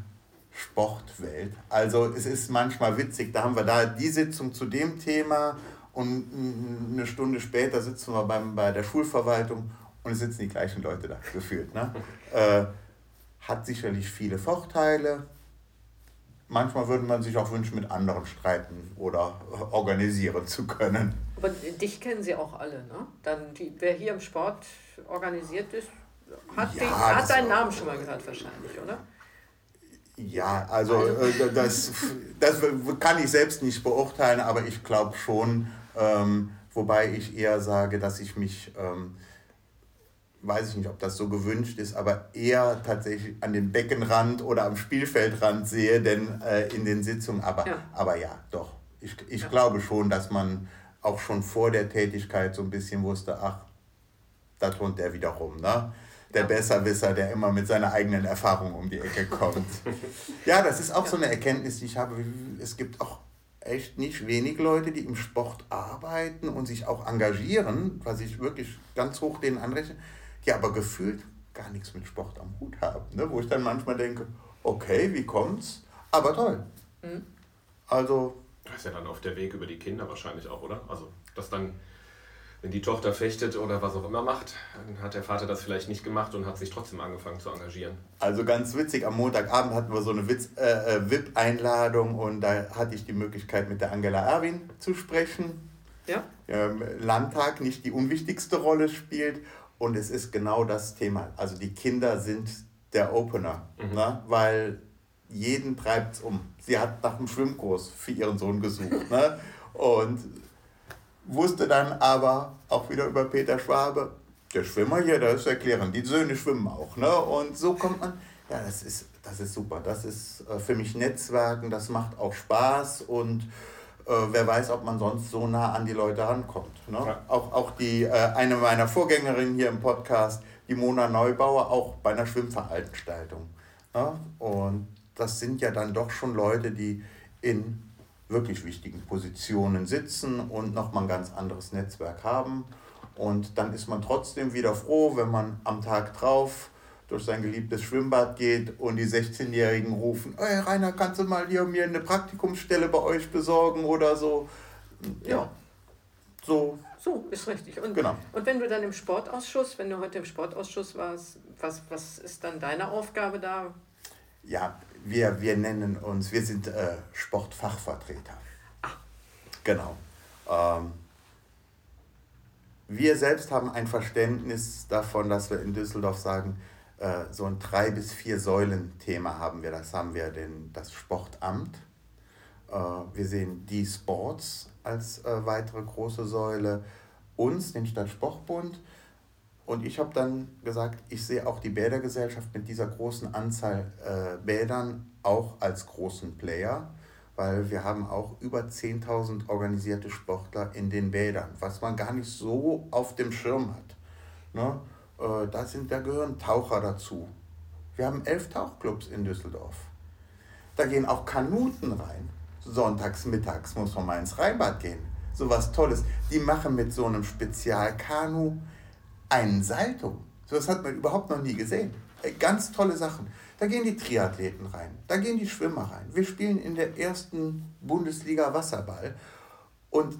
Sportwelt. Also es ist manchmal witzig, da haben wir da die Sitzung zu dem Thema und eine Stunde später sitzen wir beim, bei der Schulverwaltung und es sitzen die gleichen Leute da gefühlt. Ne? Äh, hat sicherlich viele Vorteile. Manchmal würde man sich auch wünschen, mit anderen streiten oder organisieren zu können. Aber dich kennen sie auch alle, ne? Dann die, wer hier im Sport organisiert ist, hat, ja, den, hat deinen Namen schon mal gehört wahrscheinlich, oder? Ja, also, also. Äh, das, das kann ich selbst nicht beurteilen, aber ich glaube schon, ähm, wobei ich eher sage, dass ich mich, ähm, weiß ich nicht, ob das so gewünscht ist, aber eher tatsächlich an den Beckenrand oder am Spielfeldrand sehe, denn äh, in den Sitzungen, aber ja, aber ja doch. Ich, ich ja. glaube schon, dass man auch schon vor der Tätigkeit so ein bisschen wusste, ach, da thront der wieder rum, ne? der Besserwisser, der immer mit seiner eigenen Erfahrung um die Ecke kommt. ja, das ist auch so eine Erkenntnis, die ich habe. Es gibt auch echt nicht wenig Leute, die im Sport arbeiten und sich auch engagieren, was ich wirklich ganz hoch denen anrechne, die aber gefühlt gar nichts mit Sport am Hut haben. Ne? Wo ich dann manchmal denke, okay, wie kommt's? Aber toll. Mhm. Also. Das ist ja dann auf der Weg über die Kinder wahrscheinlich auch, oder? Also, dass dann wenn die Tochter fechtet oder was auch immer macht, dann hat der Vater das vielleicht nicht gemacht und hat sich trotzdem angefangen zu engagieren. Also ganz witzig, am Montagabend hatten wir so eine äh, äh, VIP-Einladung und da hatte ich die Möglichkeit mit der Angela Erwin zu sprechen. Ja. Ähm, Landtag nicht die unwichtigste Rolle spielt und es ist genau das Thema. Also die Kinder sind der Opener, mhm. ne? weil jeden treibt es um. Sie hat nach einem Schwimmkurs für ihren Sohn gesucht. ne? Und wusste dann aber auch wieder über Peter Schwabe, der Schwimmer hier, das ist erklären, die Söhne schwimmen auch. Ne? Und so kommt man, ja, das ist, das ist super. Das ist äh, für mich Netzwerken, das macht auch Spaß und äh, wer weiß, ob man sonst so nah an die Leute rankommt. Ne? Ja. Auch, auch die, äh, eine meiner Vorgängerinnen hier im Podcast, die Mona Neubauer, auch bei einer Schwimmveranstaltung. Ne? Und das sind ja dann doch schon Leute, die in wirklich wichtigen Positionen sitzen und nochmal ein ganz anderes Netzwerk haben. Und dann ist man trotzdem wieder froh, wenn man am Tag drauf durch sein geliebtes Schwimmbad geht und die 16-Jährigen rufen, hey Rainer, kannst du mal hier mir eine Praktikumsstelle bei euch besorgen oder so. Ja, ja. so. So, ist richtig. Und, genau. und wenn du dann im Sportausschuss, wenn du heute im Sportausschuss warst, was, was ist dann deine Aufgabe da? Ja, wir, wir nennen uns, wir sind äh, Sportfachvertreter. Ah. Genau. Ähm, wir selbst haben ein Verständnis davon, dass wir in Düsseldorf sagen, so ein drei bis vier Säulen-Thema haben wir. Das haben wir den, das Sportamt. Äh, wir sehen die Sports als äh, weitere große Säule, uns, den Stadtsportbund und ich habe dann gesagt, ich sehe auch die Bädergesellschaft mit dieser großen Anzahl äh, Bädern auch als großen Player, weil wir haben auch über 10.000 organisierte Sportler in den Bädern, was man gar nicht so auf dem Schirm hat. Ne? Äh, da, sind, da gehören Taucher dazu. Wir haben elf Tauchclubs in Düsseldorf. Da gehen auch Kanuten rein. Sonntags, mittags muss man mal ins Rheinbad gehen. So was Tolles. Die machen mit so einem Spezialkanu einen Salto. So was hat man überhaupt noch nie gesehen. Ganz tolle Sachen. Da gehen die Triathleten rein, da gehen die Schwimmer rein. Wir spielen in der ersten Bundesliga Wasserball. Und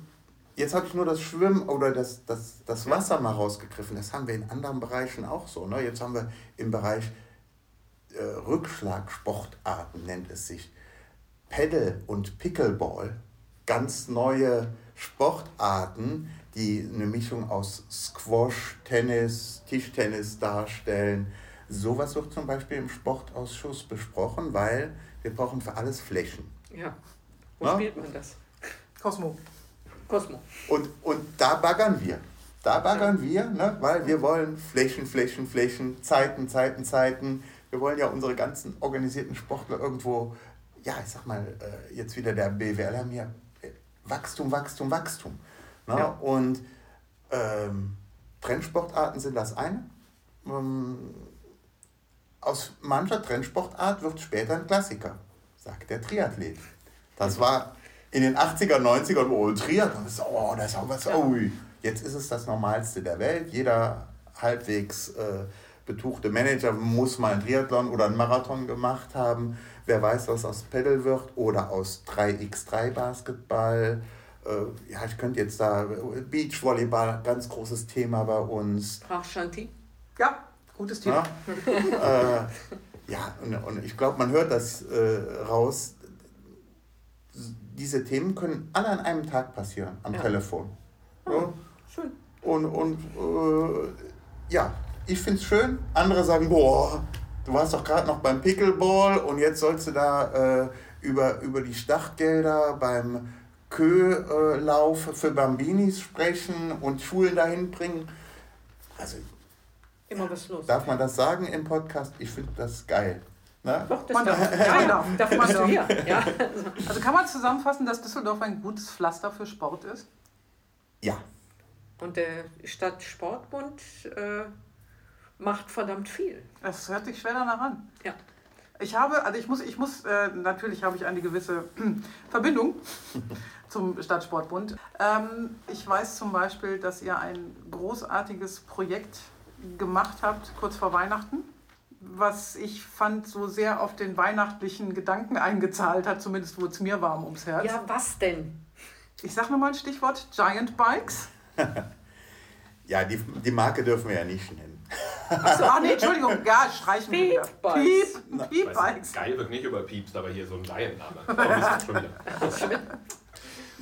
jetzt habe ich nur das Schwimmen oder das, das, das Wasser mal rausgegriffen. Das haben wir in anderen Bereichen auch so. Ne? Jetzt haben wir im Bereich äh, Rückschlagsportarten, nennt es sich, Paddle und Pickleball, ganz neue Sportarten, die eine Mischung aus Squash, Tennis, Tischtennis darstellen. Sowas wird zum Beispiel im Sportausschuss besprochen, weil wir brauchen für alles Flächen. Ja. Wo Na? spielt man das? Cosmo. Cosmo. Und, und da baggern wir. Da baggern wir, ne? weil wir wollen Flächen, Flächen, Flächen, Zeiten, Zeiten, Zeiten. Wir wollen ja unsere ganzen organisierten Sportler irgendwo, ja, ich sag mal, äh, jetzt wieder der BWL haben ja äh, Wachstum, Wachstum, Wachstum. Ne? Ja. Und ähm, Trendsportarten sind das eine. Ähm, aus mancher Trendsportart wird später ein Klassiker, sagt der Triathlet. Das war in den 80er, 90er, oh, Triathlon, oh, das ist auch was, oh, jetzt ist es das Normalste der Welt. Jeder halbwegs äh, betuchte Manager muss mal einen Triathlon oder einen Marathon gemacht haben. Wer weiß, was aus Pedal wird oder aus 3x3 Basketball. Äh, ja, ich könnte jetzt da, Beachvolleyball, ganz großes Thema bei uns. Sprachshanti? Ja, gutes Thema. Ja, äh, ja und, und ich glaube, man hört das äh, raus. Diese Themen können alle an einem Tag passieren, am ja. Telefon. Oh, ja. Schön. Und, und äh, ja, ich finde es schön. Andere sagen, boah, du warst doch gerade noch beim Pickleball und jetzt sollst du da äh, über, über die Startgelder beim Köhlauf für Bambinis sprechen und Schulen dahin bringen. Also, Immer was los. Darf man das sagen im Podcast? Ich finde das geil. Ne? Doch, das man darf, ja, ja, darf man doch. Ja. Also kann man zusammenfassen, dass Düsseldorf ein gutes Pflaster für Sport ist? Ja. Und der Stadtsportbund äh, macht verdammt viel. Es hört sich schwer danach an. Ja. Ich habe, also ich muss, ich muss, äh, natürlich habe ich eine gewisse Verbindung zum Stadtsportbund. Ähm, ich weiß zum Beispiel, dass ihr ein großartiges Projekt gemacht habt, kurz vor Weihnachten, was ich fand so sehr auf den weihnachtlichen Gedanken eingezahlt hat, zumindest wurde es mir warm ums Herz. Ja, was denn? Ich sage nochmal ein Stichwort, Giant Bikes. ja, die, die Marke dürfen wir ja nicht nennen. Achso, ach nee, Entschuldigung, ja, streichen wir wieder. Piep, Piep Bikes. Geil wird nicht überpiepst, aber hier so ein Giant-Name.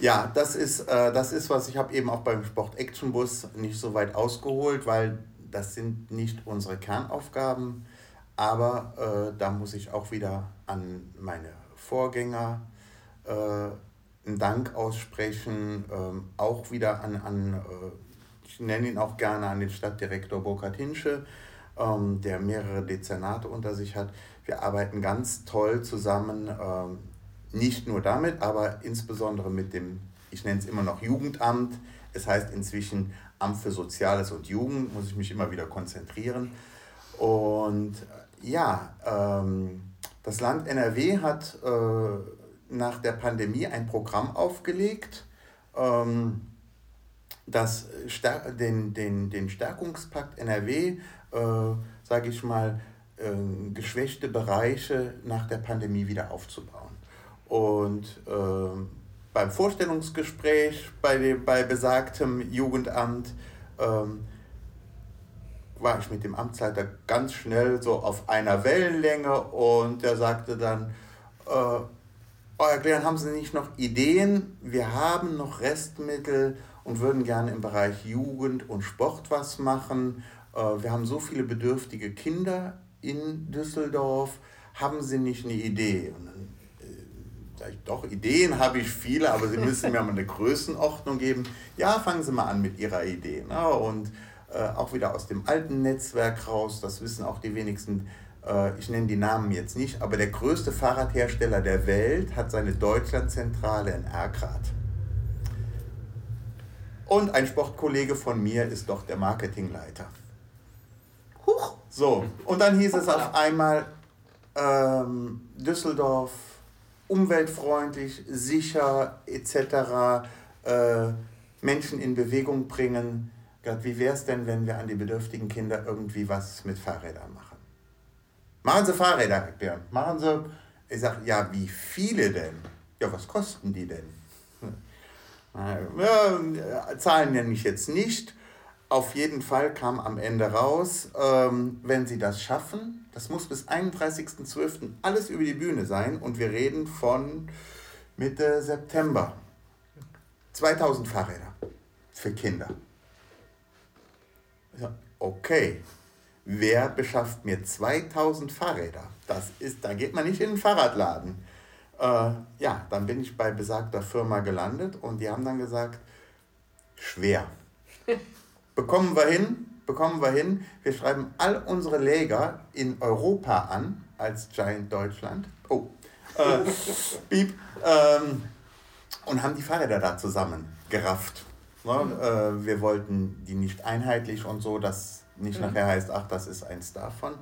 ja, das ist, äh, das ist was, ich habe eben auch beim Sport-Action-Bus nicht so weit ausgeholt, weil das sind nicht unsere Kernaufgaben. Aber äh, da muss ich auch wieder an meine Vorgänger äh, einen Dank aussprechen, äh, auch wieder an, an äh, ich nenne ihn auch gerne an den Stadtdirektor Burkhard Hinsche, ähm, der mehrere Dezernate unter sich hat. Wir arbeiten ganz toll zusammen, ähm, nicht nur damit, aber insbesondere mit dem, ich nenne es immer noch Jugendamt. Es heißt inzwischen Amt für Soziales und Jugend, muss ich mich immer wieder konzentrieren. Und ja, ähm, das Land NRW hat äh, nach der Pandemie ein Programm aufgelegt, ähm, das den, den, den Stärkungspakt NRW, äh, sage ich mal, äh, geschwächte Bereiche nach der Pandemie wieder aufzubauen. Und äh, beim Vorstellungsgespräch bei, dem, bei besagtem Jugendamt ähm, war ich mit dem Amtsleiter ganz schnell so auf einer Wellenlänge und der sagte dann, äh, Euer Klären, haben Sie nicht noch Ideen? Wir haben noch Restmittel und würden gerne im Bereich Jugend und Sport was machen. Äh, wir haben so viele bedürftige Kinder in Düsseldorf. Haben Sie nicht eine Idee? Und dann äh, ich, doch, Ideen habe ich viele, aber Sie müssen mir mal eine Größenordnung geben. Ja, fangen Sie mal an mit Ihrer Idee. Ne? Und äh, auch wieder aus dem alten Netzwerk raus, das wissen auch die wenigsten, äh, ich nenne die Namen jetzt nicht, aber der größte Fahrradhersteller der Welt hat seine Deutschlandzentrale in Erkrath. Und ein Sportkollege von mir ist doch der Marketingleiter. Huch! So, und dann hieß es auf einmal, ähm, Düsseldorf umweltfreundlich, sicher etc. Äh, Menschen in Bewegung bringen. Gott, wie wäre es denn, wenn wir an die bedürftigen Kinder irgendwie was mit Fahrrädern machen? Machen Sie Fahrräder, Björn. Machen Sie. Ich sage, ja, wie viele denn? Ja, was kosten die denn? Ja, Zahlen nenne ich jetzt nicht. Auf jeden Fall kam am Ende raus, ähm, wenn Sie das schaffen, das muss bis 31.12. alles über die Bühne sein und wir reden von Mitte September. 2000 Fahrräder für Kinder. Okay. wer beschafft mir 2000 Fahrräder? Das ist, da geht man nicht in den Fahrradladen. Äh, ja, dann bin ich bei besagter Firma gelandet und die haben dann gesagt, schwer. Bekommen wir hin, bekommen wir hin. Wir schreiben all unsere Läger in Europa an, als Giant Deutschland. Oh, äh, Piep. Ähm, und haben die Fahrräder da zusammen Ne? Äh, wir wollten die nicht einheitlich und so, dass nicht mhm. nachher heißt, ach, das ist eins davon.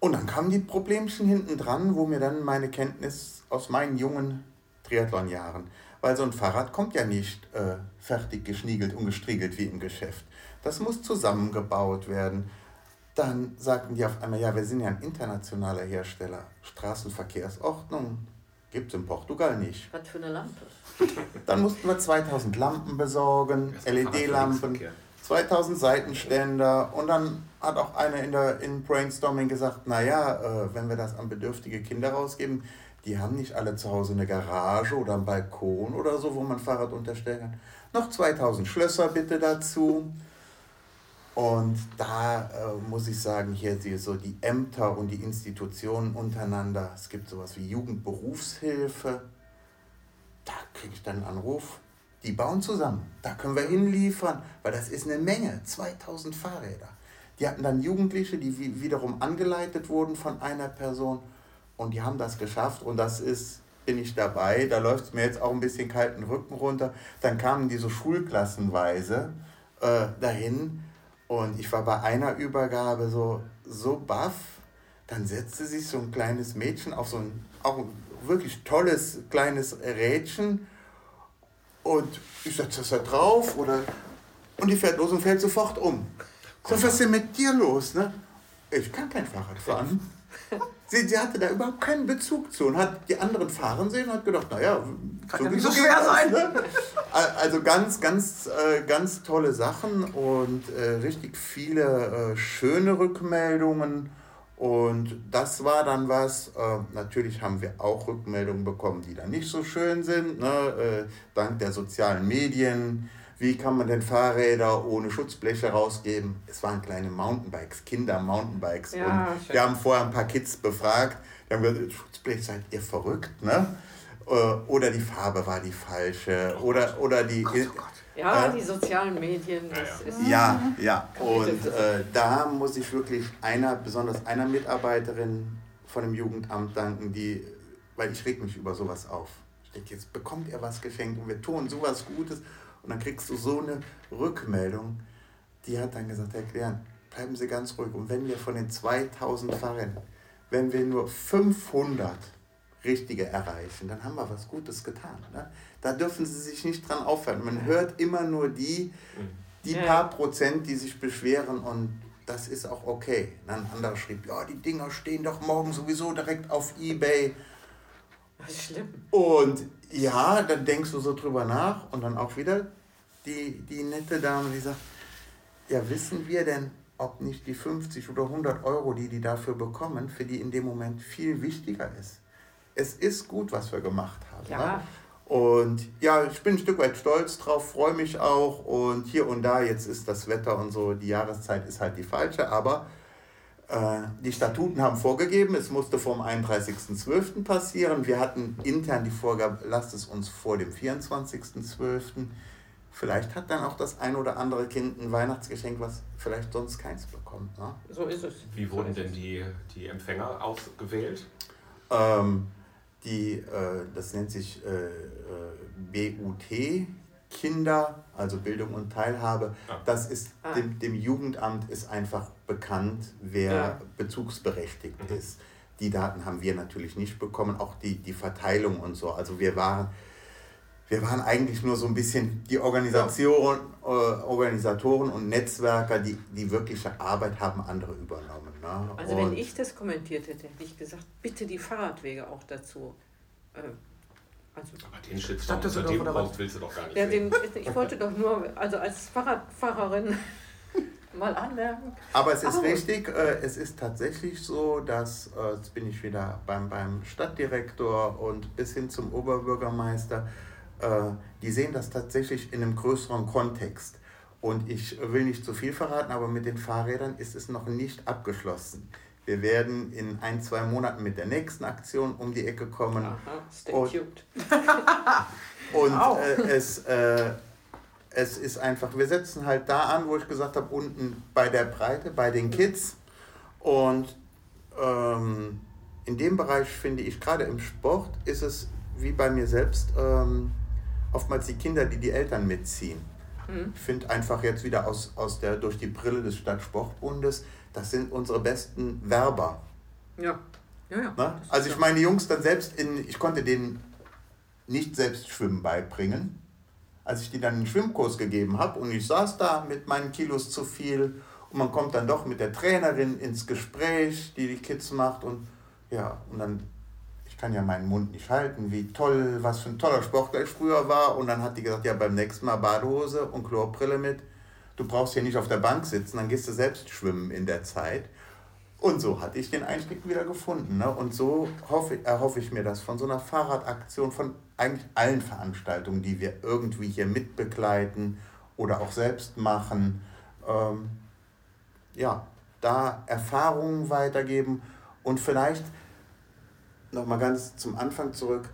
Und dann kamen die Problemchen hinten dran, wo mir dann meine Kenntnis aus meinen jungen Triathlon-Jahren, weil so ein Fahrrad kommt ja nicht äh, fertig geschniegelt und gestriegelt wie im Geschäft. Das muss zusammengebaut werden. Dann sagten die auf einmal, ja, wir sind ja ein internationaler Hersteller. Straßenverkehrsordnung gibt es in Portugal nicht. Was für eine Lampe? Dann mussten wir 2000 Lampen besorgen, LED-Lampen, 2000 Seitenständer und dann hat auch einer in der in Brainstorming gesagt, naja, äh, wenn wir das an bedürftige Kinder rausgeben, die haben nicht alle zu Hause eine Garage oder einen Balkon oder so, wo man Fahrrad unterstellen kann. Noch 2000 Schlösser bitte dazu. Und da äh, muss ich sagen, hier die, so die Ämter und die Institutionen untereinander, es gibt sowas wie Jugendberufshilfe, da kriege ich dann einen Anruf, die bauen zusammen, da können wir hinliefern, weil das ist eine Menge, 2000 Fahrräder. Die hatten dann Jugendliche, die wiederum angeleitet wurden von einer Person. Und die haben das geschafft. Und das ist, bin ich dabei, da läuft es mir jetzt auch ein bisschen kalten Rücken runter. Dann kamen die so schulklassenweise äh, dahin. Und ich war bei einer Übergabe so, so baff, dann setzte sich so ein kleines Mädchen auf so ein, auch ein wirklich tolles kleines Rädchen und ich setze das da drauf oder, und die fährt los und fällt sofort um. So, was ist denn mit dir los? Ne? Ich kann kein Fahrrad fahren. Sie, sie hatte da überhaupt keinen Bezug zu und hat die anderen fahren sehen und hat gedacht, naja, kann so ja nicht so schwer sein. Ne? Also ganz, ganz, äh, ganz tolle Sachen und äh, richtig viele äh, schöne Rückmeldungen. Und das war dann was, äh, natürlich haben wir auch Rückmeldungen bekommen, die dann nicht so schön sind, ne? Äh, dank der sozialen Medien wie kann man denn Fahrräder ohne Schutzbleche rausgeben? Es waren kleine Mountainbikes, Kinder-Mountainbikes. Ja, und wir haben vorher ein paar Kids befragt, die haben gesagt, Schutzblech, seid ihr verrückt, ne? Äh, oder die Farbe war die falsche, oder, oder die... Oh Gott, oh Gott. Ja, äh, die sozialen Medien, das ist... Ja, ja, und äh, da muss ich wirklich einer, besonders einer Mitarbeiterin von dem Jugendamt danken, die, weil ich reg mich über sowas auf. Ich denke, jetzt bekommt er was geschenkt und wir tun sowas Gutes und dann kriegst du so eine Rückmeldung. Die hat dann gesagt, Herr Klern, bleiben Sie ganz ruhig. Und wenn wir von den 2000 Fahrern, wenn wir nur 500 richtige erreichen, dann haben wir was Gutes getan. Ne? Da dürfen Sie sich nicht dran aufhören. Man hört immer nur die, die paar Prozent, die sich beschweren und das ist auch okay. Ein anderer schrieb, ja, die Dinger stehen doch morgen sowieso direkt auf Ebay. Das ist schlimm. Und ja, dann denkst du so drüber nach und dann auch wieder die, die nette Dame, die sagt, ja, wissen wir denn, ob nicht die 50 oder 100 Euro, die die dafür bekommen, für die in dem Moment viel wichtiger ist. Es ist gut, was wir gemacht haben. Ja. Ne? Und ja, ich bin ein Stück weit stolz drauf, freue mich auch. Und hier und da, jetzt ist das Wetter und so, die Jahreszeit ist halt die falsche, aber äh, die Statuten haben vorgegeben, es musste vom 31.12. passieren. Wir hatten intern die Vorgabe, lasst es uns vor dem 24.12. Vielleicht hat dann auch das ein oder andere Kind ein Weihnachtsgeschenk, was vielleicht sonst keins bekommt. Ne? So ist es. Wie wurden denn die, die Empfänger ausgewählt? Ähm, die, äh, das nennt sich äh, äh BUT, Kinder, also Bildung und Teilhabe, ah. das ist ah. dem, dem, Jugendamt ist einfach bekannt, wer ja. bezugsberechtigt mhm. ist. Die Daten haben wir natürlich nicht bekommen, auch die, die Verteilung und so. Also wir waren, wir waren eigentlich nur so ein bisschen die Organisation, ja. äh, Organisatoren und Netzwerker, die die wirkliche Arbeit haben andere übernommen. Ne? Also und wenn ich das kommentiert hätte, hätte ich gesagt, bitte die Fahrradwege auch dazu. Äh, also, aber den Shitstorm unter dem Post willst du doch gar nicht ja, den, Ich wollte doch nur, also als Fahrradfahrerin mal anmerken. Aber es ist oh. richtig, äh, es ist tatsächlich so, dass, äh, jetzt bin ich wieder beim, beim Stadtdirektor und bis hin zum Oberbürgermeister, die sehen das tatsächlich in einem größeren Kontext. Und ich will nicht zu viel verraten, aber mit den Fahrrädern ist es noch nicht abgeschlossen. Wir werden in ein, zwei Monaten mit der nächsten Aktion um die Ecke kommen. Aha, stay und, tuned. und äh, es, äh, es ist einfach, wir setzen halt da an, wo ich gesagt habe, unten bei der Breite, bei den Kids. Und ähm, in dem Bereich finde ich, gerade im Sport, ist es wie bei mir selbst ähm, oftmals die Kinder, die die Eltern mitziehen. Mhm. Ich finde einfach jetzt wieder aus, aus der, durch die Brille des Stadtsportbundes, das sind unsere besten Werber. Ja. Ja, ja. Ne? Also ich meine Jungs dann selbst in, ich konnte denen nicht selbst Schwimmen beibringen. Als ich die dann einen Schwimmkurs gegeben habe und ich saß da mit meinen Kilos zu viel und man kommt dann doch mit der Trainerin ins Gespräch, die die Kids macht und ja, und dann, kann ja meinen Mund nicht halten, wie toll, was für ein toller Sportler ich früher war und dann hat die gesagt, ja beim nächsten Mal Badehose und Chlorbrille mit du brauchst hier nicht auf der Bank sitzen, dann gehst du selbst schwimmen in der Zeit. Und so hatte ich den Einstieg wieder gefunden. Ne? Und so hoffe, erhoffe ich mir das von so einer Fahrradaktion, von eigentlich allen Veranstaltungen, die wir irgendwie hier mitbegleiten oder auch selbst machen. Ähm, ja, da Erfahrungen weitergeben und vielleicht nochmal ganz zum Anfang zurück.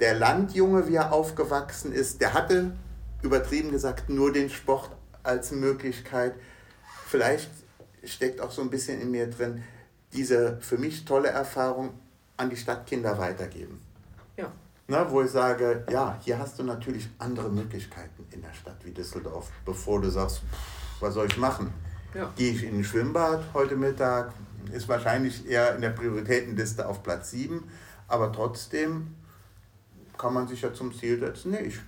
Der Landjunge, wie er aufgewachsen ist, der hatte übertrieben gesagt nur den Sport als Möglichkeit. Vielleicht steckt auch so ein bisschen in mir drin, diese für mich tolle Erfahrung an die Stadtkinder weitergeben. Ja. Na, wo ich sage, ja, hier hast du natürlich andere Möglichkeiten in der Stadt wie Düsseldorf, bevor du sagst, pff, was soll ich machen? Ja. Gehe ich in ein Schwimmbad heute Mittag? Ist wahrscheinlich eher in der Prioritätenliste auf Platz 7, aber trotzdem kann man sich ja zum Ziel setzen, nee, ich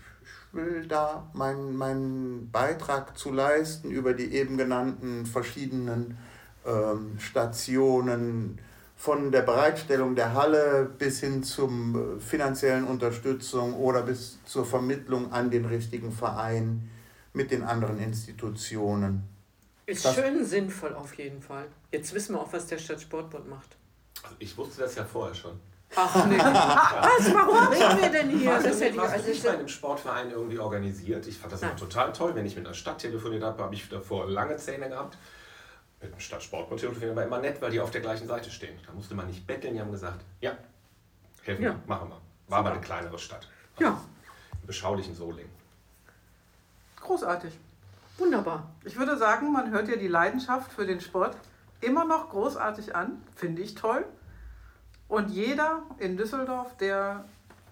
will da meinen mein Beitrag zu leisten über die eben genannten verschiedenen ähm, Stationen, von der Bereitstellung der Halle bis hin zur äh, finanziellen Unterstützung oder bis zur Vermittlung an den richtigen Verein mit den anderen Institutionen. Ist das schön sinnvoll auf jeden Fall. Jetzt wissen wir auch, was der Stadtsportbund macht. Also ich wusste das ja vorher schon. Ach nee. Was, warum reden wir denn hier? Also, das hätte ich also nicht bei einem Sportverein irgendwie organisiert. Ich fand das immer total toll. Wenn ich mit einer Stadt telefoniert habe, habe ich davor lange Zähne gehabt. Mit einem Stadtsportbund telefoniert war immer nett, weil die auf der gleichen Seite stehen. Da musste man nicht betteln. Die haben gesagt, ja, helfen ja. machen wir. War aber eine kleinere Stadt. Also ja. Im beschaulichen Solingen. Großartig. Wunderbar. Ich würde sagen, man hört ja die Leidenschaft für den Sport immer noch großartig an. Finde ich toll. Und jeder in Düsseldorf, der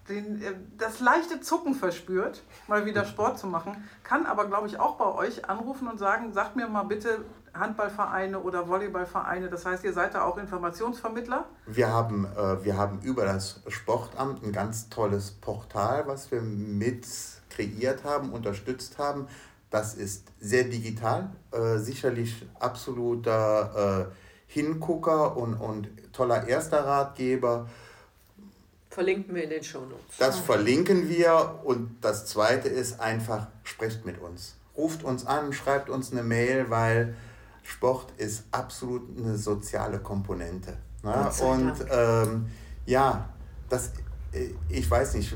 den, äh, das leichte Zucken verspürt, mal wieder Sport zu machen, kann aber, glaube ich, auch bei euch anrufen und sagen, sagt mir mal bitte Handballvereine oder Volleyballvereine. Das heißt, ihr seid da auch Informationsvermittler? Wir haben, äh, wir haben über das Sportamt ein ganz tolles Portal, was wir mit kreiert haben, unterstützt haben. Das ist sehr digital, äh, sicherlich absoluter äh, Hingucker und, und toller erster Ratgeber. Verlinken wir in den Shownotes. Das verlinken wir und das zweite ist einfach, sprecht mit uns. Ruft uns an, schreibt uns eine Mail, weil Sport ist absolut eine soziale Komponente. Ne? Und ähm, ja, das, ich weiß nicht,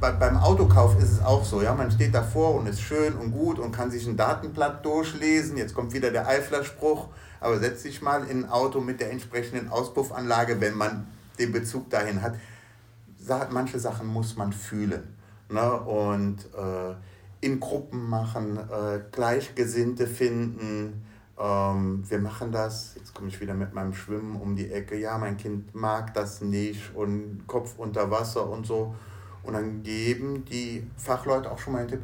bei, beim Autokauf ist es auch so, ja, man steht davor und ist schön und gut und kann sich ein Datenblatt durchlesen. Jetzt kommt wieder der Eifler-Spruch, aber setz dich mal in ein Auto mit der entsprechenden Auspuffanlage, wenn man den Bezug dahin hat. Manche Sachen muss man fühlen. Ne? Und äh, in Gruppen machen, äh, Gleichgesinnte finden. Ähm, wir machen das, jetzt komme ich wieder mit meinem Schwimmen um die Ecke. Ja, mein Kind mag das nicht und Kopf unter Wasser und so. Und dann geben die Fachleute auch schon mal einen Tipp,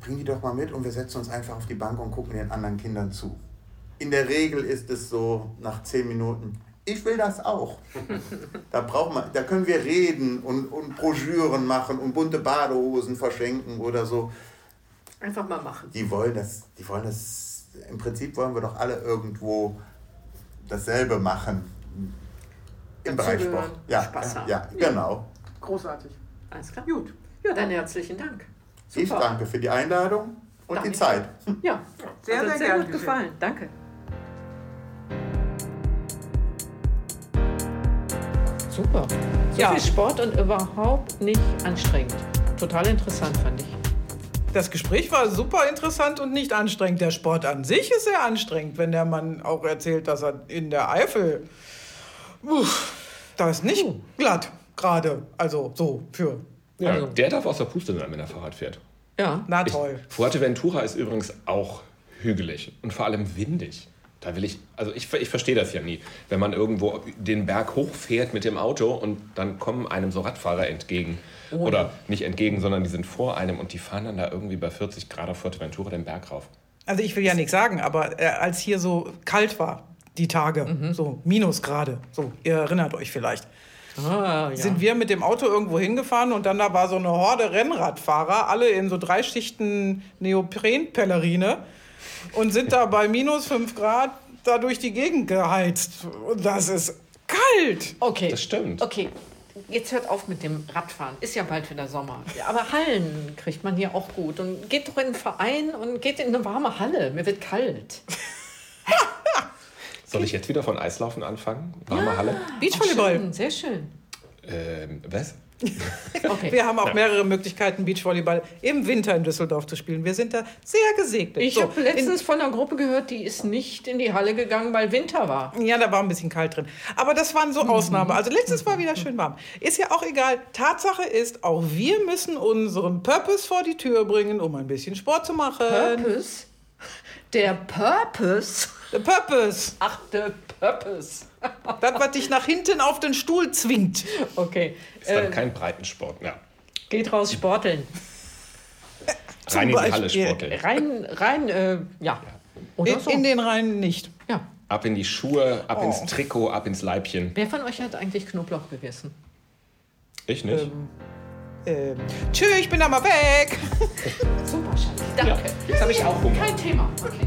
bring die doch mal mit und wir setzen uns einfach auf die Bank und gucken den anderen Kindern zu in der Regel ist es so nach zehn Minuten, ich will das auch. Da, braucht man, da können wir reden und, und Broschüren machen und bunte Badehosen verschenken oder so. Einfach mal machen. Die wollen das, die wollen das, im Prinzip wollen wir doch alle irgendwo dasselbe machen. Im Bereich Sport. Ja, Spaß haben. Ja, genau. Großartig. Alles klar. Gut. Ja, dann herzlichen Dank. Super. Ich danke für die Einladung und danke. die Zeit. Ja, sehr, sehr, sehr gut gefallen. Danke. Super. So ja. viel Sport und überhaupt nicht anstrengend. Total interessant fand ich. Das Gespräch war super interessant und nicht anstrengend. Der Sport an sich ist sehr anstrengend, wenn der Mann auch erzählt, dass er in der Eifel. Uff, da ist nicht glatt gerade. Also so für. Ja, also. Der darf aus der Puste sein, wenn er Fahrrad fährt. Ja, na toll. Ich, Fuerteventura ist übrigens auch hügelig und vor allem windig. Da will ich, also ich, ich verstehe das ja nie, wenn man irgendwo den Berg hochfährt mit dem Auto und dann kommen einem so Radfahrer entgegen. Oh. Oder nicht entgegen, sondern die sind vor einem und die fahren dann da irgendwie bei 40 Grad auf Fuerteventura den Berg rauf. Also ich will ja nichts sagen, aber äh, als hier so kalt war, die Tage, mhm. so Minusgrade, so, ihr erinnert euch vielleicht. Ah, ja. Sind wir mit dem Auto irgendwo hingefahren und dann da war so eine Horde Rennradfahrer, alle in so drei Schichten Neoprenpellerine und sind da bei minus 5 Grad da durch die Gegend geheizt. Und das ist kalt. Okay. Das stimmt. Okay. Jetzt hört auf mit dem Radfahren. Ist ja bald wieder Sommer. Aber Hallen kriegt man hier auch gut. Und geht doch in einen Verein und geht in eine warme Halle. Mir wird kalt. Soll ich jetzt wieder von Eislaufen anfangen? Warme ja. Halle? Beachvolleyball. Schön, sehr schön. Ähm, was? Okay. Wir haben auch mehrere Möglichkeiten, Beachvolleyball im Winter in Düsseldorf zu spielen. Wir sind da sehr gesegnet. Ich so, habe letztens von einer Gruppe gehört, die ist nicht in die Halle gegangen, weil Winter war. Ja, da war ein bisschen kalt drin. Aber das waren so Ausnahmen. Also letztes war wieder schön warm. Ist ja auch egal. Tatsache ist, auch wir müssen unseren Purpose vor die Tür bringen, um ein bisschen Sport zu machen. Purpose? Der Purpose? Der Purpose. Ach, der Purpose. Das, was dich nach hinten auf den Stuhl zwingt. Okay. Ist dann äh, kein Breitensport, ja. Geht raus sporteln. rein in die Halle sporteln. Rein, rein, äh, ja. In, so. in, den Reihen nicht. Ja. Ab in die Schuhe, ab oh. ins Trikot, ab ins Leibchen. Wer von euch hat eigentlich Knoblauch gegessen? Ich nicht. Ähm, ähm, tschüss, ich bin da mal weg. Super, Schatz. Danke. Ja, jetzt habe ich auch Hunger. Kein Thema. Okay.